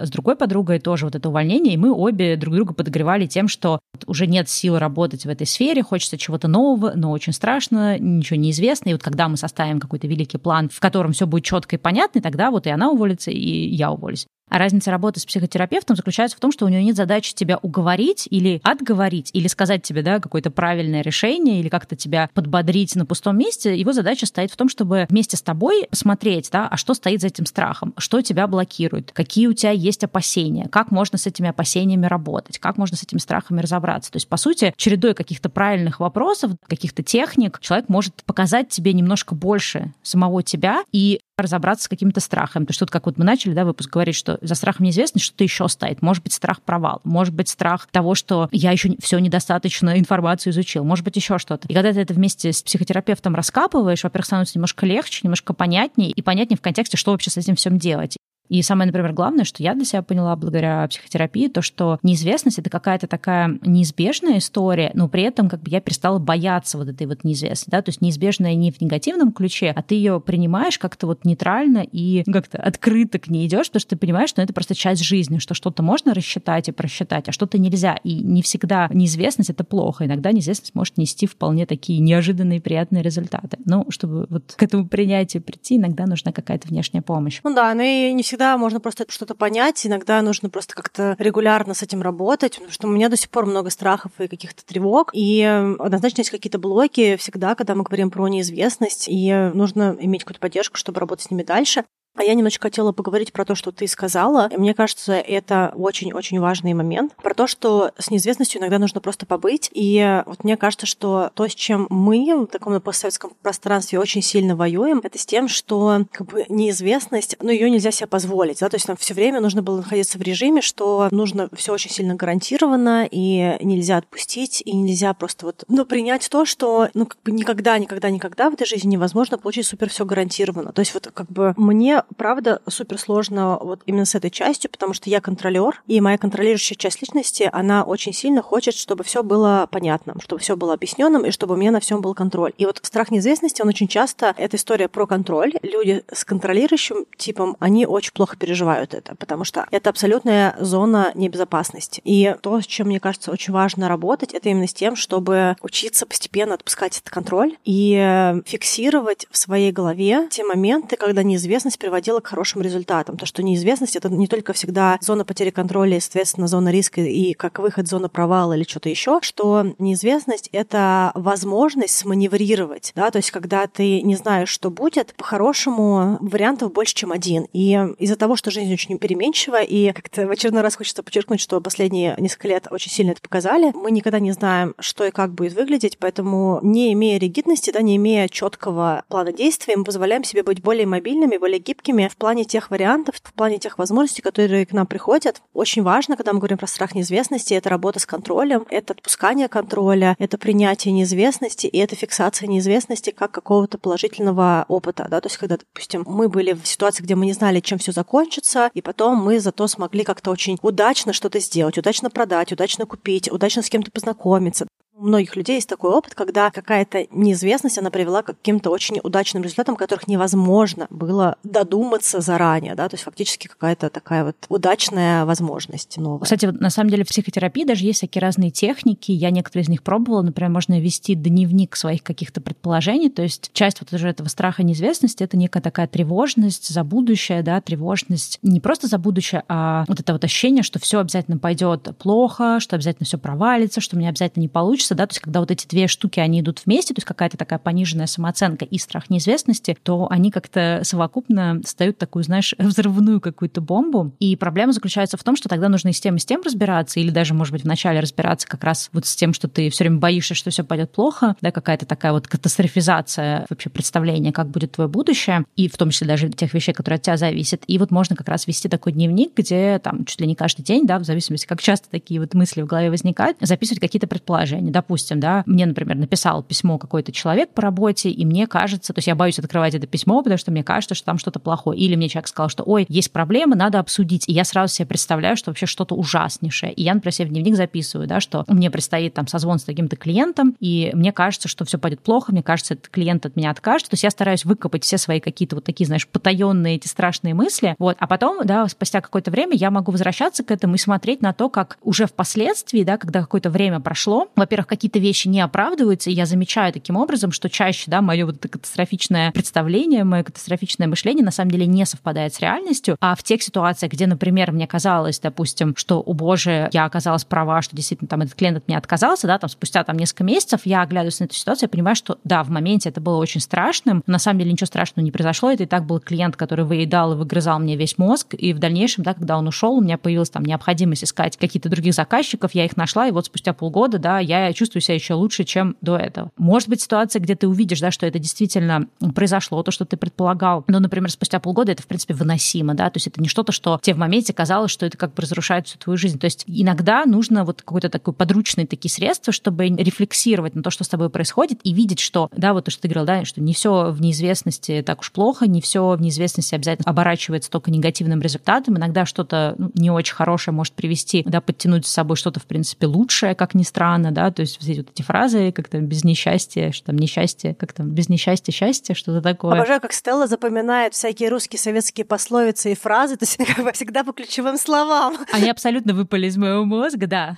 с другой подругой тоже вот это увольнение, и мы обе друг друга подогревали тем, что уже нет сил работать в этой сфере, хочется чего-то нового, но очень страшно, ничего неизвестно, и вот когда мы составим какой-то великий план, в котором все будет четко и понятно, тогда вот и она уволится, и я уволюсь. А разница работы с психотерапевтом заключается в том, что у него нет задачи тебя уговорить или отговорить, или сказать тебе, да, какое-то правильное решение, или как-то тебя подбодрить на пустом месте. Его задача стоит в том, чтобы вместе с тобой посмотреть, да, а что стоит за этим страхом, что тебя блокирует, какие у тебя есть опасения, как можно с этими опасениями работать, как можно с этими страхами разобраться. То есть, по сути, чередой каких-то правильных вопросов, каких-то техник, человек может показать тебе немножко больше самого тебя и разобраться с какими-то страхами. То есть тут, как вот мы начали, да, выпуск говорить, что за страхом неизвестности что-то еще стоит. Может быть, страх провал, может быть, страх того, что я еще все недостаточно информацию изучил, может быть, еще что-то. И когда ты это вместе с психотерапевтом раскапываешь, во-первых, становится немножко легче, немножко понятнее, и понятнее в контексте, что вообще с этим всем делать. И самое, например, главное, что я для себя поняла благодаря психотерапии, то, что неизвестность — это какая-то такая неизбежная история, но при этом как бы я перестала бояться вот этой вот неизвестности, да, то есть неизбежная не в негативном ключе, а ты ее принимаешь как-то вот нейтрально и как-то открыто к ней идешь, потому что ты понимаешь, что это просто часть жизни, что что-то можно рассчитать и просчитать, а что-то нельзя. И не всегда неизвестность — это плохо. Иногда неизвестность может нести вполне такие неожиданные приятные результаты. Но чтобы вот к этому принятию прийти, иногда нужна какая-то внешняя помощь. Ну да, но и не всегда всегда можно просто что-то понять, иногда нужно просто как-то регулярно с этим работать, потому что у меня до сих пор много страхов и каких-то тревог, и однозначно есть какие-то блоки всегда, когда мы говорим про неизвестность, и нужно иметь какую-то поддержку, чтобы работать с ними дальше. А я немножечко хотела поговорить про то, что ты сказала. Мне кажется, это очень-очень важный момент. Про то, что с неизвестностью иногда нужно просто побыть. И вот мне кажется, что то, с чем мы в таком постсоветском пространстве очень сильно воюем, это с тем, что как бы неизвестность, ну, ее нельзя себе позволить. Да? То есть нам все время нужно было находиться в режиме, что нужно все очень сильно гарантированно, и нельзя отпустить, и нельзя просто вот, ну, принять то, что, ну, как бы никогда, никогда, никогда в этой жизни невозможно получить супер все гарантированно. То есть вот как бы мне правда супер сложно вот именно с этой частью, потому что я контролер, и моя контролирующая часть личности, она очень сильно хочет, чтобы все было понятным, чтобы все было объясненным, и чтобы у меня на всем был контроль. И вот страх неизвестности, он очень часто, это история про контроль. Люди с контролирующим типом, они очень плохо переживают это, потому что это абсолютная зона небезопасности. И то, с чем, мне кажется, очень важно работать, это именно с тем, чтобы учиться постепенно отпускать этот контроль и фиксировать в своей голове те моменты, когда неизвестность приводит приводило к хорошим результатам. То, что неизвестность — это не только всегда зона потери контроля, соответственно, зона риска и как выход зона провала или что-то еще, что неизвестность — это возможность сманеврировать, да, то есть когда ты не знаешь, что будет, по-хорошему вариантов больше, чем один. И из-за того, что жизнь очень переменчива, и как-то в очередной раз хочется подчеркнуть, что последние несколько лет очень сильно это показали, мы никогда не знаем, что и как будет выглядеть, поэтому не имея ригидности, да, не имея четкого плана действий, мы позволяем себе быть более мобильными, более гибкими, гибкими в плане тех вариантов, в плане тех возможностей, которые к нам приходят. Очень важно, когда мы говорим про страх неизвестности, это работа с контролем, это отпускание контроля, это принятие неизвестности и это фиксация неизвестности как какого-то положительного опыта. Да? То есть, когда, допустим, мы были в ситуации, где мы не знали, чем все закончится, и потом мы зато смогли как-то очень удачно что-то сделать, удачно продать, удачно купить, удачно с кем-то познакомиться. У многих людей есть такой опыт, когда какая-то неизвестность, она привела к каким-то очень удачным результатам, которых невозможно было додуматься заранее, да, то есть фактически какая-то такая вот удачная возможность новая. Кстати, вот на самом деле в психотерапии даже есть всякие разные техники, я некоторые из них пробовала, например, можно вести дневник своих каких-то предположений, то есть часть вот уже этого страха неизвестности — это некая такая тревожность за будущее, да, тревожность не просто за будущее, а вот это вот ощущение, что все обязательно пойдет плохо, что обязательно все провалится, что меня обязательно не получится, получится, да, то есть когда вот эти две штуки, они идут вместе, то есть какая-то такая пониженная самооценка и страх неизвестности, то они как-то совокупно создают такую, знаешь, взрывную какую-то бомбу. И проблема заключается в том, что тогда нужно и с тем, и с тем разбираться, или даже, может быть, вначале разбираться как раз вот с тем, что ты все время боишься, что все пойдет плохо, да, какая-то такая вот катастрофизация вообще представления, как будет твое будущее, и в том числе даже тех вещей, которые от тебя зависят. И вот можно как раз вести такой дневник, где там чуть ли не каждый день, да, в зависимости, как часто такие вот мысли в голове возникают, записывать какие-то предположения допустим, да, мне, например, написал письмо какой-то человек по работе, и мне кажется, то есть я боюсь открывать это письмо, потому что мне кажется, что там что-то плохое. Или мне человек сказал, что, ой, есть проблемы, надо обсудить. И я сразу себе представляю, что вообще что-то ужаснейшее. И я, например, себе в дневник записываю, да, что мне предстоит там созвон с таким-то клиентом, и мне кажется, что все пойдет плохо, мне кажется, этот клиент от меня откажет. То есть я стараюсь выкопать все свои какие-то вот такие, знаешь, потаенные эти страшные мысли. Вот. А потом, да, спустя какое-то время я могу возвращаться к этому и смотреть на то, как уже впоследствии, да, когда какое-то время прошло, во-первых, во-первых, какие-то вещи не оправдываются, и я замечаю таким образом, что чаще, да, мое вот это катастрофичное представление, мое катастрофичное мышление на самом деле не совпадает с реальностью, а в тех ситуациях, где, например, мне казалось, допустим, что, о боже, я оказалась права, что действительно там этот клиент от меня отказался, да, там спустя там несколько месяцев я оглядываюсь на эту ситуацию и понимаю, что да, в моменте это было очень страшным, но на самом деле ничего страшного не произошло, это и так был клиент, который выедал и выгрызал мне весь мозг, и в дальнейшем, да, когда он ушел, у меня появилась там необходимость искать какие-то других заказчиков, я их нашла, и вот спустя полгода, да, я чувствую себя еще лучше, чем до этого. Может быть, ситуация, где ты увидишь, да, что это действительно произошло, то, что ты предполагал, но, например, спустя полгода это, в принципе, выносимо, да, то есть это не что-то, что тебе в моменте казалось, что это как бы разрушает всю твою жизнь. То есть иногда нужно вот какой-то такой подручный такие средства, чтобы рефлексировать на то, что с тобой происходит, и видеть, что, да, вот то, что ты говорил, да, что не все в неизвестности так уж плохо, не все в неизвестности обязательно оборачивается только негативным результатом. Иногда что-то ну, не очень хорошее может привести, да, подтянуть с собой что-то, в принципе, лучшее, как ни странно, да, то есть все вот эти фразы, как то без несчастья, что там несчастье, как там без несчастья счастье, что-то такое. Обожаю, как Стелла запоминает всякие русские советские пословицы и фразы, то есть как бы всегда по ключевым словам. Они абсолютно выпали из моего мозга, да.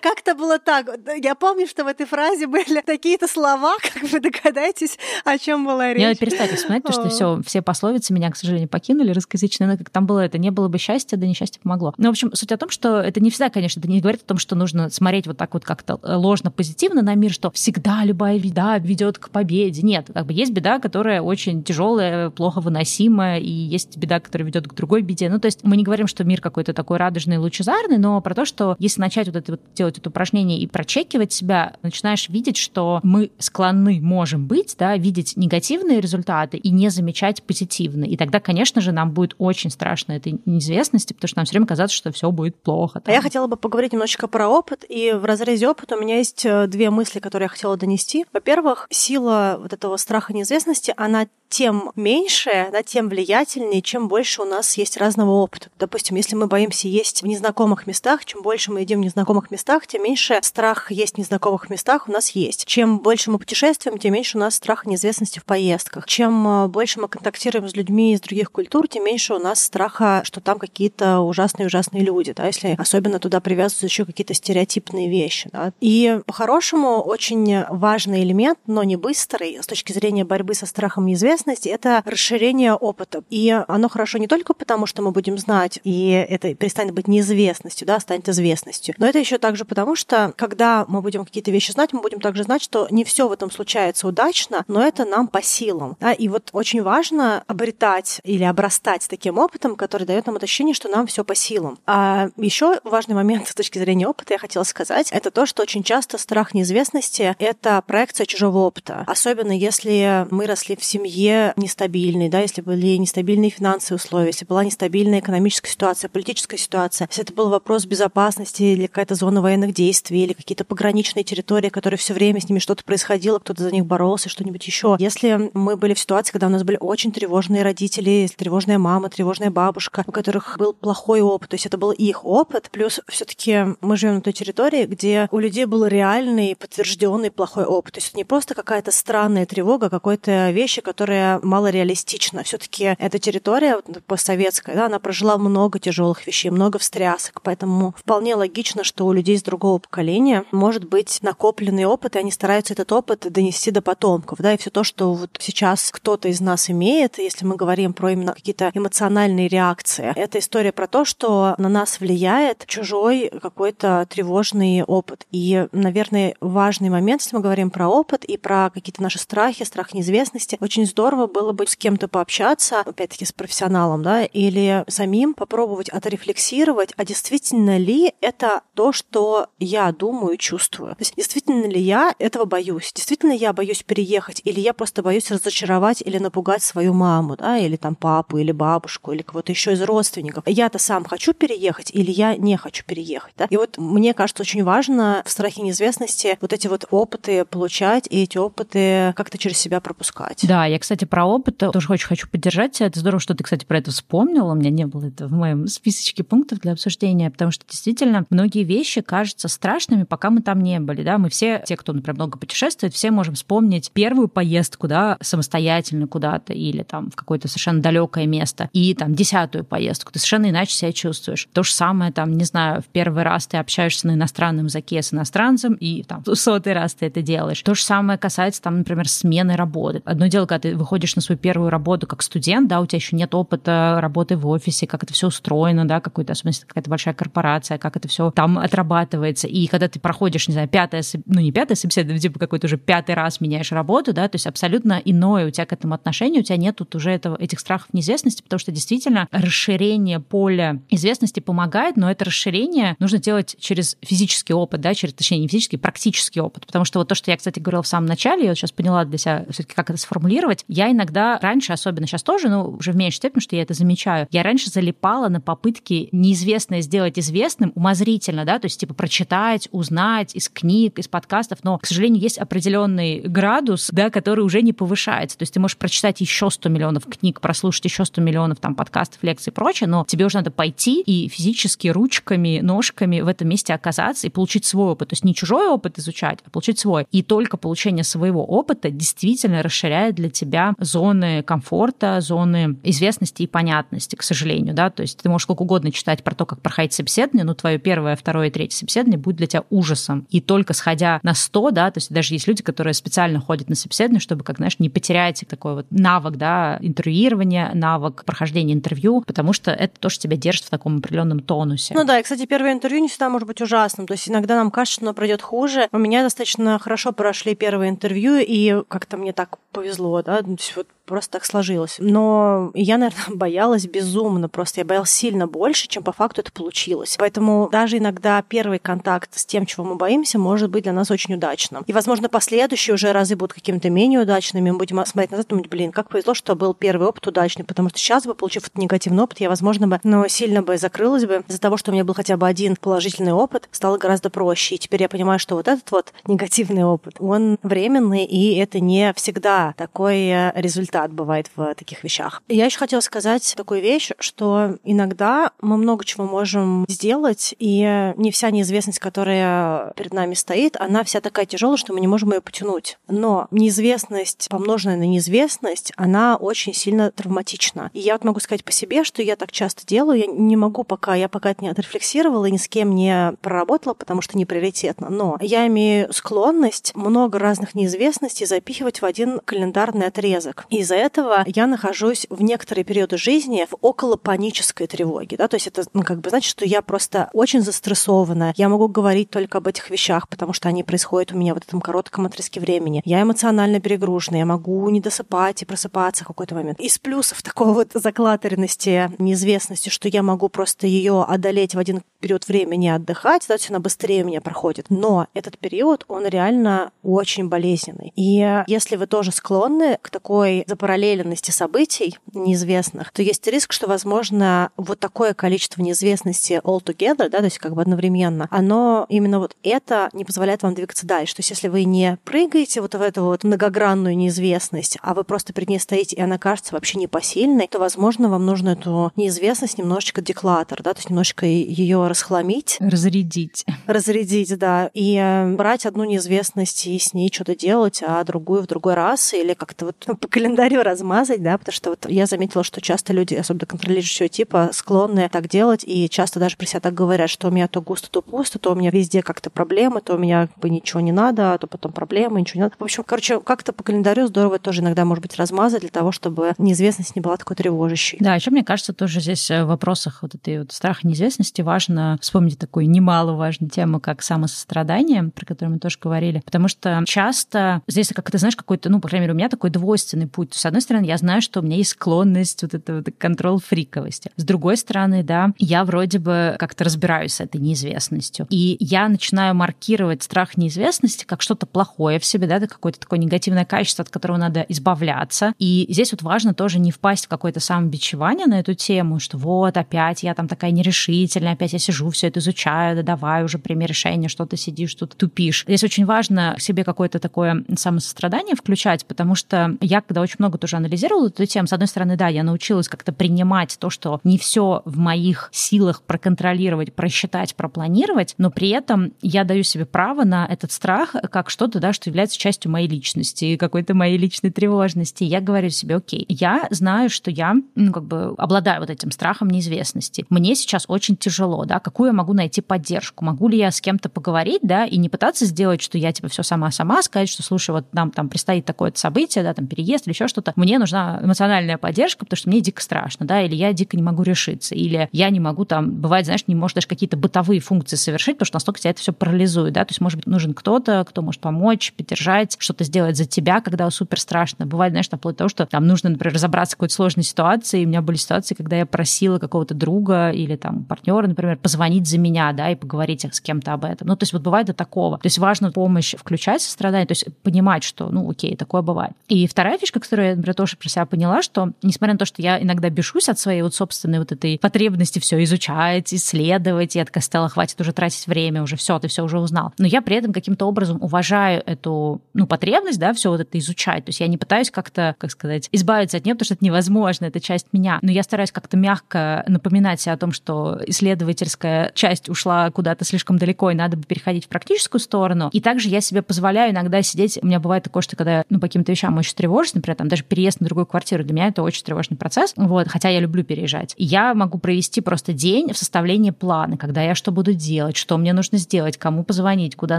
Как-то было так. Я помню, что в этой фразе были такие-то слова, как вы догадаетесь, о чем была речь. Я перестать вспоминать, потому что все, все пословицы меня, к сожалению, покинули русскоязычные, но как там было это, не было бы счастья, да несчастье помогло. Ну, в общем, суть о том, что это не всегда, конечно, это не говорит о том, что нужно смотреть вот так вот как-то ложно позитивно на мир, что всегда любая беда ведет к победе. Нет, как бы есть беда, которая очень тяжелая, плохо выносимая, и есть беда, которая ведет к другой беде. Ну, то есть мы не говорим, что мир какой-то такой радужный, лучезарный, но про то, что если начать вот это вот делать это упражнение и прочекивать себя, начинаешь видеть, что мы склонны, можем быть, да, видеть негативные результаты и не замечать позитивные. И тогда, конечно же, нам будет очень страшно этой неизвестности, потому что нам все время казаться, что все будет плохо. Там. А я хотела бы поговорить немножечко про опыт, и в разрезе опыта у меня есть э, две мысли, которые я хотела донести. Во-первых, сила вот этого страха неизвестности, она тем меньше, да, тем влиятельнее, чем больше у нас есть разного опыта. Допустим, если мы боимся есть в незнакомых местах, чем больше мы едим в незнакомых местах, тем меньше страх есть в незнакомых местах у нас есть. Чем больше мы путешествуем, тем меньше у нас страх неизвестности в поездках. Чем э, больше мы контактируем с людьми из других культур, тем меньше у нас страха, что там какие-то ужасные-ужасные люди, да, если особенно туда привязываются еще какие-то стереотипные вещи. Да. И по-хорошему очень важный элемент, но не быстрый, с точки зрения борьбы со страхом неизвестности, это расширение опыта. И оно хорошо не только потому, что мы будем знать, и это перестанет быть неизвестностью, да, станет известностью, но это еще также потому, что когда мы будем какие-то вещи знать, мы будем также знать, что не все в этом случается удачно, но это нам по силам. Да? И вот очень важно обретать или обрастать таким опытом, который дает нам ощущение, что нам все по силам. А еще важный момент с точки зрения опыта я хотела сказать, это то, что очень часто страх неизвестности — это проекция чужого опыта. Особенно если мы росли в семье, нестабильный, да, если были нестабильные финансовые условия, если была нестабильная экономическая ситуация, политическая ситуация, если это был вопрос безопасности или какая-то зона военных действий, или какие-то пограничные территории, которые все время с ними что-то происходило, кто-то за них боролся, что-нибудь еще. Если мы были в ситуации, когда у нас были очень тревожные родители, тревожная мама, тревожная бабушка, у которых был плохой опыт, то есть это был их опыт, плюс все-таки мы живем на той территории, где у людей был реальный, подтвержденный плохой опыт. То есть это не просто какая-то странная тревога какой-то вещи, которая которая мало реалистична. Все-таки эта территория постсоветская, да, она прожила много тяжелых вещей, много встрясок, поэтому вполне логично, что у людей из другого поколения может быть накопленный опыт, и они стараются этот опыт донести до потомков, да, и все то, что вот сейчас кто-то из нас имеет, если мы говорим про именно какие-то эмоциональные реакции, это история про то, что на нас влияет чужой какой-то тревожный опыт. И, наверное, важный момент, если мы говорим про опыт и про какие-то наши страхи, страх неизвестности, очень здорово было бы с кем-то пообщаться, опять-таки с профессионалом, да, или самим попробовать отрефлексировать, а действительно ли это то, что я думаю, чувствую. То есть действительно ли я этого боюсь? Действительно я боюсь переехать? Или я просто боюсь разочаровать или напугать свою маму, да, или там папу, или бабушку, или кого-то еще из родственников? Я-то сам хочу переехать или я не хочу переехать, да? И вот мне кажется, очень важно в страхе неизвестности вот эти вот опыты получать и эти опыты как-то через себя пропускать. Да, я, кстати, про опыт тоже очень хочу поддержать Это здорово, что ты, кстати, про это вспомнила. У меня не было это в моем списочке пунктов для обсуждения, потому что действительно многие вещи кажутся страшными, пока мы там не были. Да? Мы все, те, кто, например, много путешествует, все можем вспомнить первую поездку да, самостоятельно куда-то или там в какое-то совершенно далекое место, и там десятую поездку. Ты совершенно иначе себя чувствуешь. То же самое, там, не знаю, в первый раз ты общаешься на иностранном языке с иностранцем, иностранцем, и там сотый раз ты это делаешь. То же самое касается, там, например, смены работы. Одно дело, когда ты выходишь на свою первую работу как студент, да, у тебя еще нет опыта работы в офисе, как это все устроено, да, какой-то, особенно какая-то большая корпорация, как это все там отрабатывается. И когда ты проходишь, не знаю, пятое, ну не пятое собеседование, типа какой-то уже пятый раз меняешь работу, да, то есть абсолютно иное у тебя к этому отношение, у тебя нет тут уже этого, этих страхов неизвестности, потому что действительно расширение поля известности помогает, но это расширение нужно делать через физический опыт, да, через, точнее, не физический, практический опыт. Потому что вот то, что я, кстати, говорила в самом начале, я вот сейчас поняла для себя все-таки, как это сформулировать, я иногда раньше, особенно сейчас тоже, ну, уже в меньшей степени, что я это замечаю, я раньше залипала на попытки неизвестное сделать известным умозрительно, да, то есть типа прочитать, узнать из книг, из подкастов, но, к сожалению, есть определенный градус, да, который уже не повышается. То есть ты можешь прочитать еще 100 миллионов книг, прослушать еще 100 миллионов там подкастов, лекций и прочее, но тебе уже надо пойти и физически ручками, ножками в этом месте оказаться и получить свой опыт. То есть не чужой опыт изучать, а получить свой. И только получение своего опыта действительно расширяет для тебя зоны комфорта, зоны известности и понятности, к сожалению, да, то есть ты можешь сколько угодно читать про то, как проходить собеседование, но твое первое, второе, третье собеседование будет для тебя ужасом. И только сходя на 100, да, то есть даже есть люди, которые специально ходят на собеседование, чтобы, как знаешь, не потерять такой вот навык, да, интервьюирования, навык прохождения интервью, потому что это то, что тебя держит в таком определенном тонусе. Ну да, и, кстати, первое интервью не всегда может быть ужасным. То есть иногда нам кажется, оно пройдет хуже. У меня достаточно хорошо прошли первые интервью, и как-то мне так повезло, да, вот просто так сложилось. Но я, наверное, боялась безумно, просто я боялась сильно больше, чем по факту это получилось. Поэтому даже иногда первый контакт с тем, чего мы боимся, может быть для нас очень удачным. И, возможно, последующие уже разы будут какими-то менее удачными. Мы будем смотреть назад и думать, блин, как повезло, что был первый опыт удачный, потому что сейчас бы, получив этот негативный опыт, я, возможно, бы, но сильно бы закрылась бы. Из-за того, что у меня был хотя бы один положительный опыт, стало гораздо проще. И теперь я понимаю, что вот этот вот негативный опыт, он временный, и это не всегда такой э, результат бывает в таких вещах. Я еще хотела сказать такую вещь, что иногда мы много чего можем сделать, и не вся неизвестность, которая перед нами стоит, она вся такая тяжелая, что мы не можем ее потянуть. Но неизвестность, помноженная на неизвестность, она очень сильно травматична. И я вот могу сказать по себе, что я так часто делаю, я не могу пока, я пока это не отрефлексировала и ни с кем не проработала, потому что не приоритетно. Но я имею склонность много разных неизвестностей запихивать в один календарный отрезок. Из-за этого я нахожусь в некоторые периоды жизни в около панической тревоге. Да? То есть это ну, как бы значит, что я просто очень застрессована. Я могу говорить только об этих вещах, потому что они происходят у меня в этом коротком отрезке времени. Я эмоционально перегружена, я могу не досыпать и просыпаться в какой-то момент. Из плюсов такого вот заклатеренности, неизвестности, что я могу просто ее одолеть в один период времени отдыхать, то есть она быстрее меня проходит. Но этот период, он реально очень болезненный. И если вы тоже склонны к такой запараллеленности событий неизвестных, то есть риск, что, возможно, вот такое количество неизвестности all together, да, то есть как бы одновременно, оно именно вот это не позволяет вам двигаться дальше. То есть если вы не прыгаете вот в эту вот многогранную неизвестность, а вы просто перед ней стоите, и она кажется вообще непосильной, то, возможно, вам нужно эту неизвестность немножечко деклатор, да, то есть немножечко ее расхламить. Разрядить. Разрядить, да. И э, брать одну неизвестность и с ней что-то делать, а другую в другой раз, или как-то вот по календарю раз размазать, да, потому что вот я заметила, что часто люди, особенно контролирующего типа, склонны так делать, и часто даже при себе так говорят, что у меня то густо, то пусто, то у меня везде как-то проблемы, то у меня как бы ничего не надо, а то потом проблемы, ничего не надо. В общем, короче, как-то по календарю здорово тоже иногда, может быть, размазать для того, чтобы неизвестность не была такой тревожащей. Да, еще мне кажется, тоже здесь в вопросах вот этой вот страха неизвестности важно вспомнить такую немаловажную тему, как самосострадание, про которое мы тоже говорили, потому что часто здесь, как ты знаешь, какой-то, ну, по крайней мере, у меня такой двойственный путь. С одной стороны, я знаю, что у меня есть склонность вот этого вот контрол-фриковости. С другой стороны, да, я вроде бы как-то разбираюсь с этой неизвестностью. И я начинаю маркировать страх неизвестности как что-то плохое в себе, да, это какое-то такое негативное качество, от которого надо избавляться. И здесь вот важно тоже не впасть в какое-то самобичевание на эту тему, что вот опять я там такая нерешительная, опять я сижу, все это изучаю, да давай уже прими решение, что ты сидишь тут тупишь. Здесь очень важно себе какое-то такое самосострадание включать, потому что я, когда очень много тоже анализировала эту тему, с одной стороны, да, я научилась как-то принимать то, что не все в моих силах проконтролировать, просчитать, пропланировать, но при этом я даю себе право на этот страх как что-то, да, что является частью моей личности, какой-то моей личной тревожности. Я говорю себе, окей, я знаю, что я, ну, как бы обладаю вот этим страхом неизвестности. Мне сейчас очень тяжело, да, какую я могу найти поддержку? Могу ли я с кем-то поговорить? Поговорить, да, и не пытаться сделать, что я типа все сама-сама, сказать, что, слушай, вот нам там предстоит такое-то событие, да, там переезд или еще что-то, мне нужна эмоциональная поддержка, потому что мне дико страшно, да, или я дико не могу решиться, или я не могу там, бывает, знаешь, не можешь даже какие-то бытовые функции совершить, потому что настолько тебя это все парализует, да, то есть, может быть, нужен кто-то, кто может помочь, поддержать, что-то сделать за тебя, когда супер страшно. Бывает, знаешь, там, вплоть до того, что там нужно, например, разобраться в какой-то сложной ситуации, и у меня были ситуации, когда я просила какого-то друга или там партнера, например, позвонить за меня, да, и поговорить с кем-то об этом. Ну, то есть вот бывает до такого. То есть важно помощь включать сострадание, то есть понимать, что, ну, окей, такое бывает. И вторая фишка, которую я, например, тоже про себя поняла, что, несмотря на то, что я иногда бешусь от своей вот собственной вот этой потребности все изучать, исследовать, я такая стала, хватит уже тратить время, уже все, ты все уже узнал. Но я при этом каким-то образом уважаю эту, ну, потребность, да, все вот это изучать. То есть я не пытаюсь как-то, как сказать, избавиться от нее, потому что это невозможно, это часть меня. Но я стараюсь как-то мягко напоминать себе о том, что исследовательская часть ушла куда-то слишком далеко, и надо бы переходить в практическую сторону. И также я себе позволяю иногда сидеть. У меня бывает такое, что когда ну, по каким-то вещам очень тревожусь, например, там даже переезд на другую квартиру, для меня это очень тревожный процесс. Вот, хотя я люблю переезжать. Я могу провести просто день в составлении плана, когда я что буду делать, что мне нужно сделать, кому позвонить, куда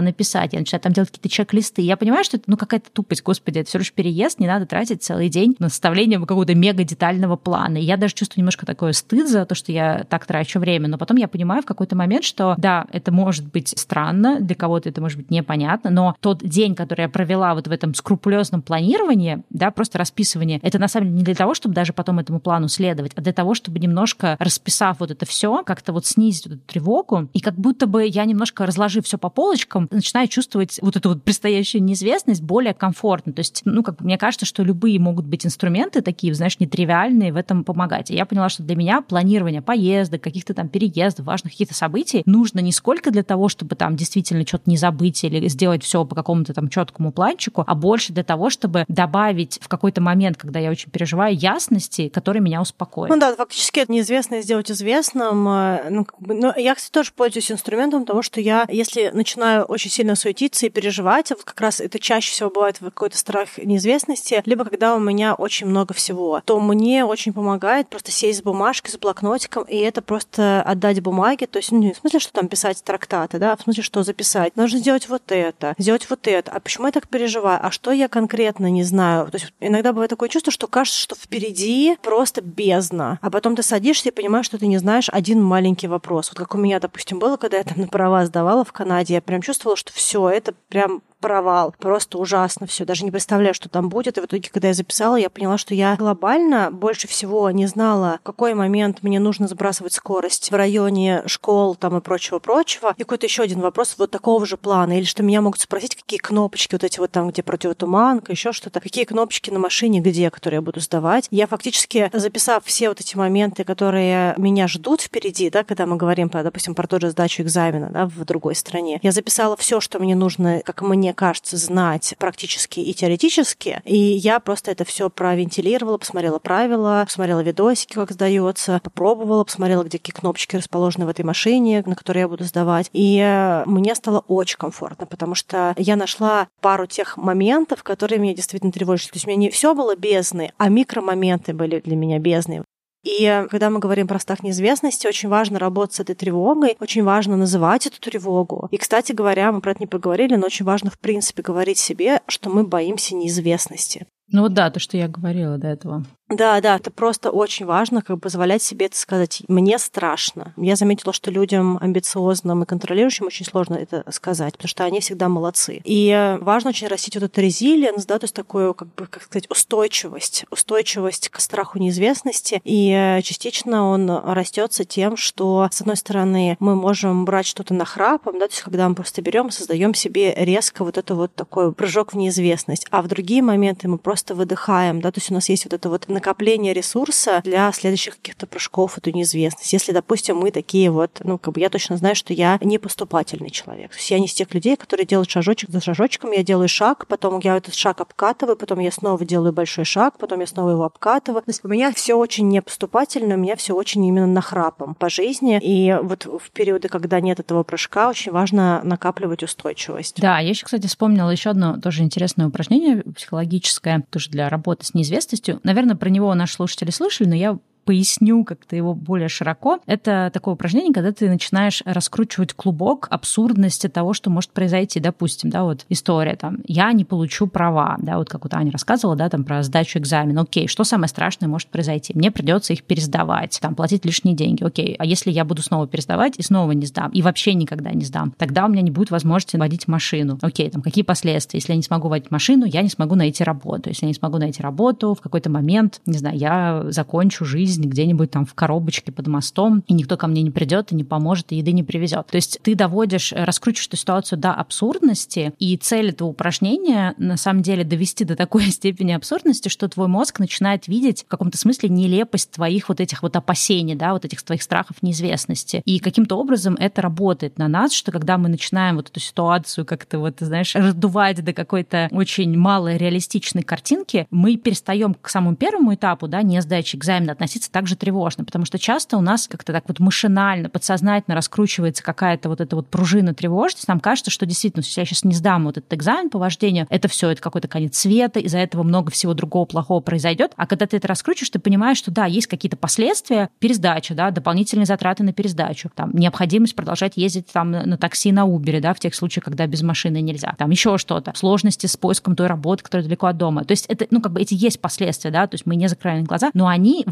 написать. Я начинаю там делать какие-то чек-листы. Я понимаю, что это ну какая-то тупость, господи, это все лишь переезд, не надо тратить целый день на составление какого-то мега детального плана. И я даже чувствую немножко такое стыд за то, что я так трачу время, но потом я понимаю в какой-то момент, что да, это может быть странно, для кого-то это может быть непонятно, но тот день, который я провела вот в этом скрупулезном планировании, да, просто расписывание, это на самом деле не для того, чтобы даже потом этому плану следовать, а для того, чтобы немножко расписав вот это все, как-то вот снизить эту тревогу, и как будто бы я немножко разложив все по полочкам, начинаю чувствовать вот эту вот предстоящую неизвестность более комфортно. То есть, ну, как бы мне кажется, что любые могут быть инструменты такие, знаешь, нетривиальные в этом помогать. И я поняла, что для меня планирование поездок, каких-то там переездов, важных каких-то событий нужно не сколько для того, чтобы там действительно что-то не забыть или сделать все по какому-то там четкому планчику, а больше для того, чтобы добавить в какой-то момент, когда я очень переживаю, ясности, которые меня успокоят. Ну да, фактически это неизвестное сделать известным. Э, ну, как бы, но я, кстати, тоже пользуюсь инструментом того, что я, если начинаю очень сильно суетиться и переживать, вот как раз это чаще всего бывает в какой-то страх неизвестности, либо когда у меня очень много всего, то мне очень помогает просто сесть с бумажкой, с блокнотиком, и это просто отдать бумаге, то есть ну, не в смысле, что там писать трактаты, да, в смысле, что записать. Нужно сделать вот это, сделать вот это. А почему я так переживаю? А что я конкретно не знаю? То есть иногда бывает такое чувство, что кажется, что впереди просто бездна, а потом ты садишься и понимаешь, что ты не знаешь один маленький вопрос. Вот как у меня, допустим, было, когда я там на права сдавала в Канаде, я прям чувствовала, что все это прям провал. Просто ужасно все. Даже не представляю, что там будет. И в итоге, когда я записала, я поняла, что я глобально больше всего не знала, в какой момент мне нужно сбрасывать скорость в районе школ там и прочего-прочего. И какой-то еще один вопрос вот такого же плана. Или что меня могут спросить, какие кнопочки вот эти вот там, где противотуманка, еще что-то. Какие кнопочки на машине, где, которые я буду сдавать. Я фактически, записав все вот эти моменты, которые меня ждут впереди, да, когда мы говорим, про, допустим, про ту же сдачу экзамена да, в другой стране, я записала все, что мне нужно, как мне кажется, знать практически и теоретически. И я просто это все провентилировала, посмотрела правила, посмотрела видосики, как сдается, попробовала, посмотрела, где какие кнопочки расположены в этой машине, на которой я буду сдавать. И э, мне стало очень комфортно, потому что я нашла пару тех моментов, которые меня действительно тревожили. То есть у меня не все было бездны, а микромоменты были для меня бездны. И когда мы говорим про страх неизвестности, очень важно работать с этой тревогой, очень важно называть эту тревогу. И, кстати говоря, мы про это не поговорили, но очень важно, в принципе, говорить себе, что мы боимся неизвестности. Ну вот да, то, что я говорила до этого. Да, да, это просто очень важно, как бы позволять себе это сказать. Мне страшно. Я заметила, что людям амбициозным и контролирующим очень сложно это сказать, потому что они всегда молодцы. И важно очень растить вот этот резилиенс, да, то есть такую, как бы, как сказать, устойчивость, устойчивость к страху неизвестности. И частично он растется тем, что, с одной стороны, мы можем брать что-то на храпом, да, то есть когда мы просто берем создаем себе резко вот это вот такой прыжок в неизвестность, а в другие моменты мы просто выдыхаем, да, то есть у нас есть вот это вот накопление ресурса для следующих каких-то прыжков эту неизвестность. Если, допустим, мы такие вот, ну, как бы я точно знаю, что я не поступательный человек. То есть я не из тех людей, которые делают шажочек за шажочком, я делаю шаг, потом я этот шаг обкатываю, потом я снова делаю большой шаг, потом я снова его обкатываю. То есть у меня все очень не поступательно, у меня все очень именно нахрапом по жизни. И вот в периоды, когда нет этого прыжка, очень важно накапливать устойчивость. Да, я еще, кстати, вспомнила еще одно тоже интересное упражнение психологическое, тоже для работы с неизвестностью. Наверное, про него наши слушатели слышали, но я поясню как-то его более широко. Это такое упражнение, когда ты начинаешь раскручивать клубок абсурдности того, что может произойти. Допустим, да, вот история там, я не получу права, да, вот как вот Аня рассказывала, да, там про сдачу экзамена. Окей, что самое страшное может произойти? Мне придется их пересдавать, там, платить лишние деньги. Окей, а если я буду снова пересдавать и снова не сдам, и вообще никогда не сдам, тогда у меня не будет возможности водить машину. Окей, там, какие последствия? Если я не смогу водить машину, я не смогу найти работу. Если я не смогу найти работу, в какой-то момент, не знаю, я закончу жизнь где-нибудь там в коробочке под мостом, и никто ко мне не придет и не поможет, и еды не привезет. То есть ты доводишь, раскручиваешь эту ситуацию до абсурдности, и цель этого упражнения на самом деле довести до такой степени абсурдности, что твой мозг начинает видеть в каком-то смысле нелепость твоих вот этих вот опасений, да, вот этих твоих страхов неизвестности. И каким-то образом это работает на нас, что когда мы начинаем вот эту ситуацию как-то вот, знаешь, раздувать до какой-то очень малой реалистичной картинки, мы перестаем к самому первому этапу, да, не сдачи экзамена, относиться также тревожно, потому что часто у нас как-то так вот машинально, подсознательно раскручивается какая-то вот эта вот пружина тревожности, нам кажется, что действительно, если я сейчас не сдам вот этот экзамен по вождению, это все, это какой-то конец света, из-за этого много всего другого плохого произойдет. А когда ты это раскручиваешь, ты понимаешь, что да, есть какие-то последствия, пересдача, да, дополнительные затраты на пересдачу, там, необходимость продолжать ездить там на такси, на Uber, да, в тех случаях, когда без машины нельзя, там еще что-то, сложности с поиском той работы, которая далеко от дома. То есть это, ну, как бы эти есть последствия, да, то есть мы не закрываем глаза, но они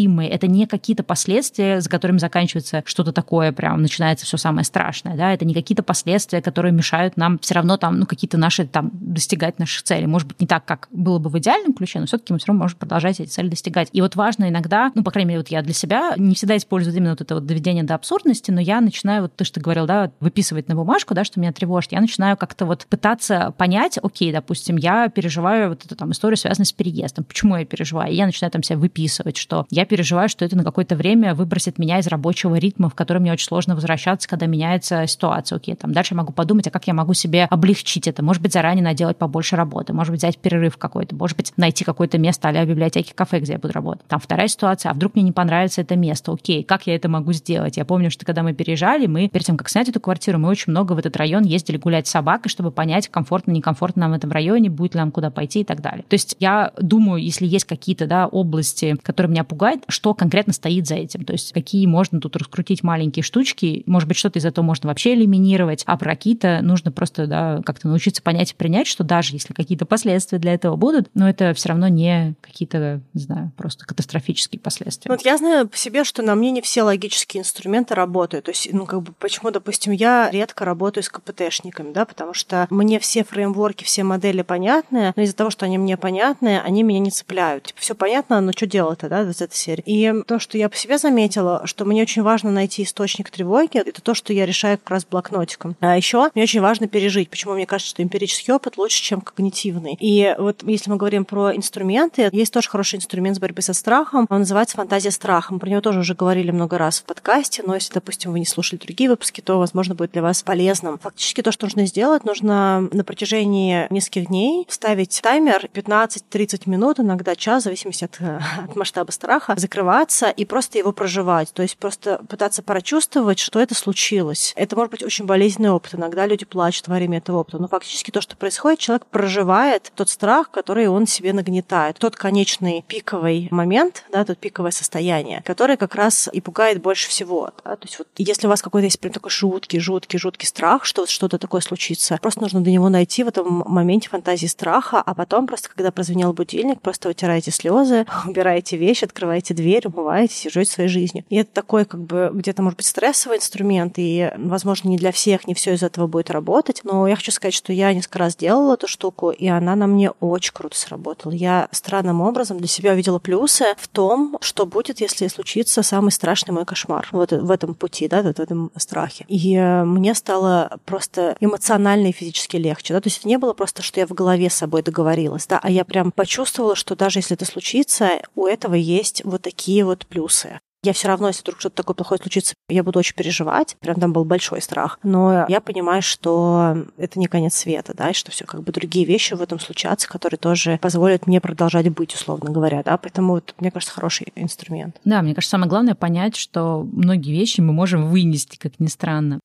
выносимые, это не какие-то последствия, за которыми заканчивается что-то такое, прям начинается все самое страшное, да, это не какие-то последствия, которые мешают нам все равно там, ну, какие-то наши там достигать наших целей. Может быть, не так, как было бы в идеальном ключе, но все-таки мы все равно можем продолжать эти цели достигать. И вот важно иногда, ну, по крайней мере, вот я для себя не всегда использую именно вот это вот доведение до абсурдности, но я начинаю, вот ты что говорил, да, выписывать на бумажку, да, что меня тревожит. Я начинаю как-то вот пытаться понять, окей, допустим, я переживаю вот эту там историю, связанную с переездом. Почему я переживаю? И я начинаю там себя выписывать, что я переживаю, что это на какое-то время выбросит меня из рабочего ритма, в который мне очень сложно возвращаться, когда меняется ситуация. Окей, там дальше могу подумать, а как я могу себе облегчить это? Может быть, заранее наделать побольше работы, может быть, взять перерыв какой-то, может быть, найти какое-то место а библиотеки, кафе, где я буду работать. Там вторая ситуация, а вдруг мне не понравится это место? Окей, как я это могу сделать? Я помню, что когда мы переезжали, мы перед тем, как снять эту квартиру, мы очень много в этот район ездили гулять с собакой, чтобы понять, комфортно, некомфортно нам в этом районе, будет ли нам куда пойти и так далее. То есть я думаю, если есть какие-то да, области, которые меня пугают, что конкретно стоит за этим. То есть какие можно тут раскрутить маленькие штучки, может быть, что-то из этого можно вообще элиминировать, а про какие-то нужно просто да, как-то научиться понять и принять, что даже если какие-то последствия для этого будут, но это все равно не какие-то, не знаю, просто катастрофические последствия. Вот я знаю по себе, что на мне не все логические инструменты работают. То есть, ну, как бы, почему, допустим, я редко работаю с КПТшниками, да, потому что мне все фреймворки, все модели понятны, но из-за того, что они мне понятны, они меня не цепляют. Типа, все понятно, но что делать-то, да, из этой серии. И то, что я по себе заметила, что мне очень важно найти источник тревоги, это то, что я решаю как раз блокнотиком. А еще мне очень важно пережить. Почему мне кажется, что эмпирический опыт лучше, чем когнитивный. И вот если мы говорим про инструменты, есть тоже хороший инструмент с борьбы со страхом. Он называется фантазия страха. Мы про него тоже уже говорили много раз в подкасте, но если, допустим, вы не слушали другие выпуски, то, возможно, будет для вас полезным. Фактически то, что нужно сделать, нужно на протяжении нескольких дней ставить таймер 15-30 минут, иногда час, в зависимости от, от масштаба страха, закрываться и просто его проживать. То есть просто пытаться прочувствовать, что это случилось. Это может быть очень болезненный опыт. Иногда люди плачут во время этого опыта. Но фактически то, что происходит, человек проживает тот страх, который он себе нагнетает. Тот конечный пиковый момент, да, тот пиковое состояние, который как раз и пугает больше всего. Да? То есть вот если у вас какой-то есть прям такой жуткий, жуткий, жуткий страх, что вот что-то такое случится, просто нужно до него найти в этом моменте фантазии страха, а потом просто, когда прозвенел будильник, просто вытираете слезы, убираете вещи, открываете дверь, умываетесь и живете своей жизнью. И это такой как бы где-то, может быть, стрессовый инструмент, и, возможно, не для всех, не все из этого будет работать, но я хочу сказать, что я несколько раз делала эту штуку, и она на мне очень круто сработала. Я странным образом для себя увидела плюсы в том, что будет, если случится самый страшный мой кошмар вот в этом пути, да, вот в этом страхе. И э, мне стало просто эмоционально и физически легче, да, то есть это не было просто, что я в голове с собой договорилась, да, а я прям почувствовала, что даже если это случится, у этого есть вот такие вот плюсы. Я все равно, если вдруг что-то такое плохое случится, я буду очень переживать. Прям там был большой страх. Но я понимаю, что это не конец света, да, и что все как бы другие вещи в этом случатся, которые тоже позволят мне продолжать быть, условно говоря, да. Поэтому вот, мне кажется, хороший инструмент. Да, мне кажется, самое главное понять, что многие вещи мы можем вынести, как ни странно.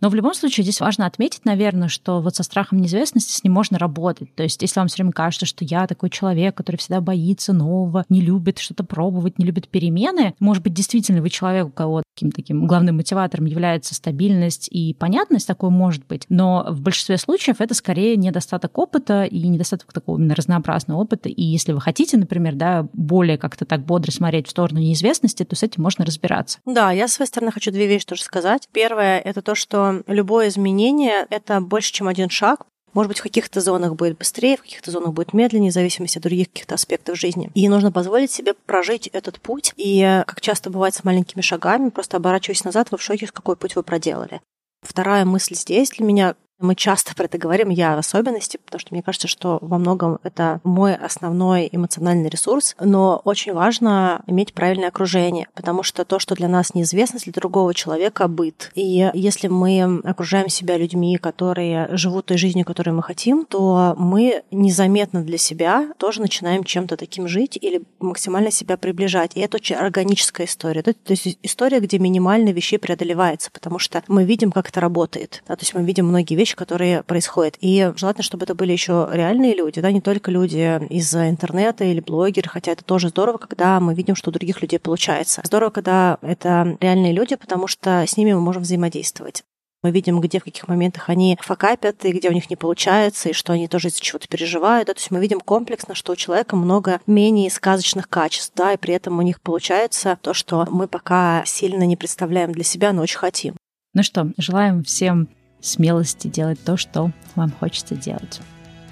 Но в любом случае здесь важно отметить, наверное, что вот со страхом неизвестности с ним можно работать. То есть если вам все время кажется, что я такой человек, который всегда боится нового, не любит что-то пробовать, не любит перемены, может быть, действительно вы человек, у кого таким таким главным мотиватором является стабильность и понятность, такое может быть. Но в большинстве случаев это скорее недостаток опыта и недостаток такого именно разнообразного опыта. И если вы хотите, например, да, более как-то так бодро смотреть в сторону неизвестности, то с этим можно разбираться. Да, я с своей стороны хочу две вещи тоже сказать. Первое — это то, что любое изменение — это больше, чем один шаг, может быть, в каких-то зонах будет быстрее, в каких-то зонах будет медленнее, в зависимости от других каких-то аспектов жизни. И нужно позволить себе прожить этот путь. И, как часто бывает с маленькими шагами, просто оборачиваясь назад, вы в шоке, какой путь вы проделали. Вторая мысль здесь для меня мы часто про это говорим, я в особенности, потому что мне кажется, что во многом это мой основной эмоциональный ресурс, но очень важно иметь правильное окружение, потому что то, что для нас неизвестно, для другого человека быт. И если мы окружаем себя людьми, которые живут той жизнью, которую мы хотим, то мы незаметно для себя тоже начинаем чем-то таким жить или максимально себя приближать. И это очень органическая история. То есть история, где минимально вещей преодолевается, потому что мы видим, как это работает. Да, то есть мы видим многие вещи, вещи, которые происходят. И желательно, чтобы это были еще реальные люди, да, не только люди из интернета или блогеры, хотя это тоже здорово, когда мы видим, что у других людей получается. Здорово, когда это реальные люди, потому что с ними мы можем взаимодействовать. Мы видим, где в каких моментах они факапят, и где у них не получается, и что они тоже из-за чего-то переживают. Да? То есть мы видим комплексно, что у человека много менее сказочных качеств, да, и при этом у них получается то, что мы пока сильно не представляем для себя, но очень хотим. Ну что, желаем всем смелости делать то, что вам хочется делать.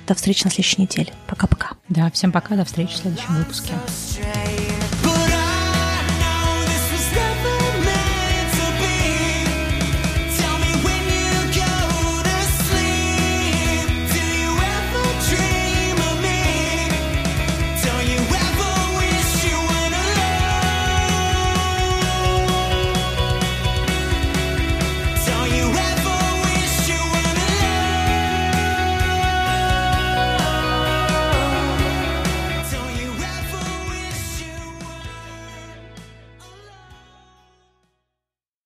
До встречи на следующей неделе. Пока-пока. Да, всем пока, до встречи в следующем выпуске.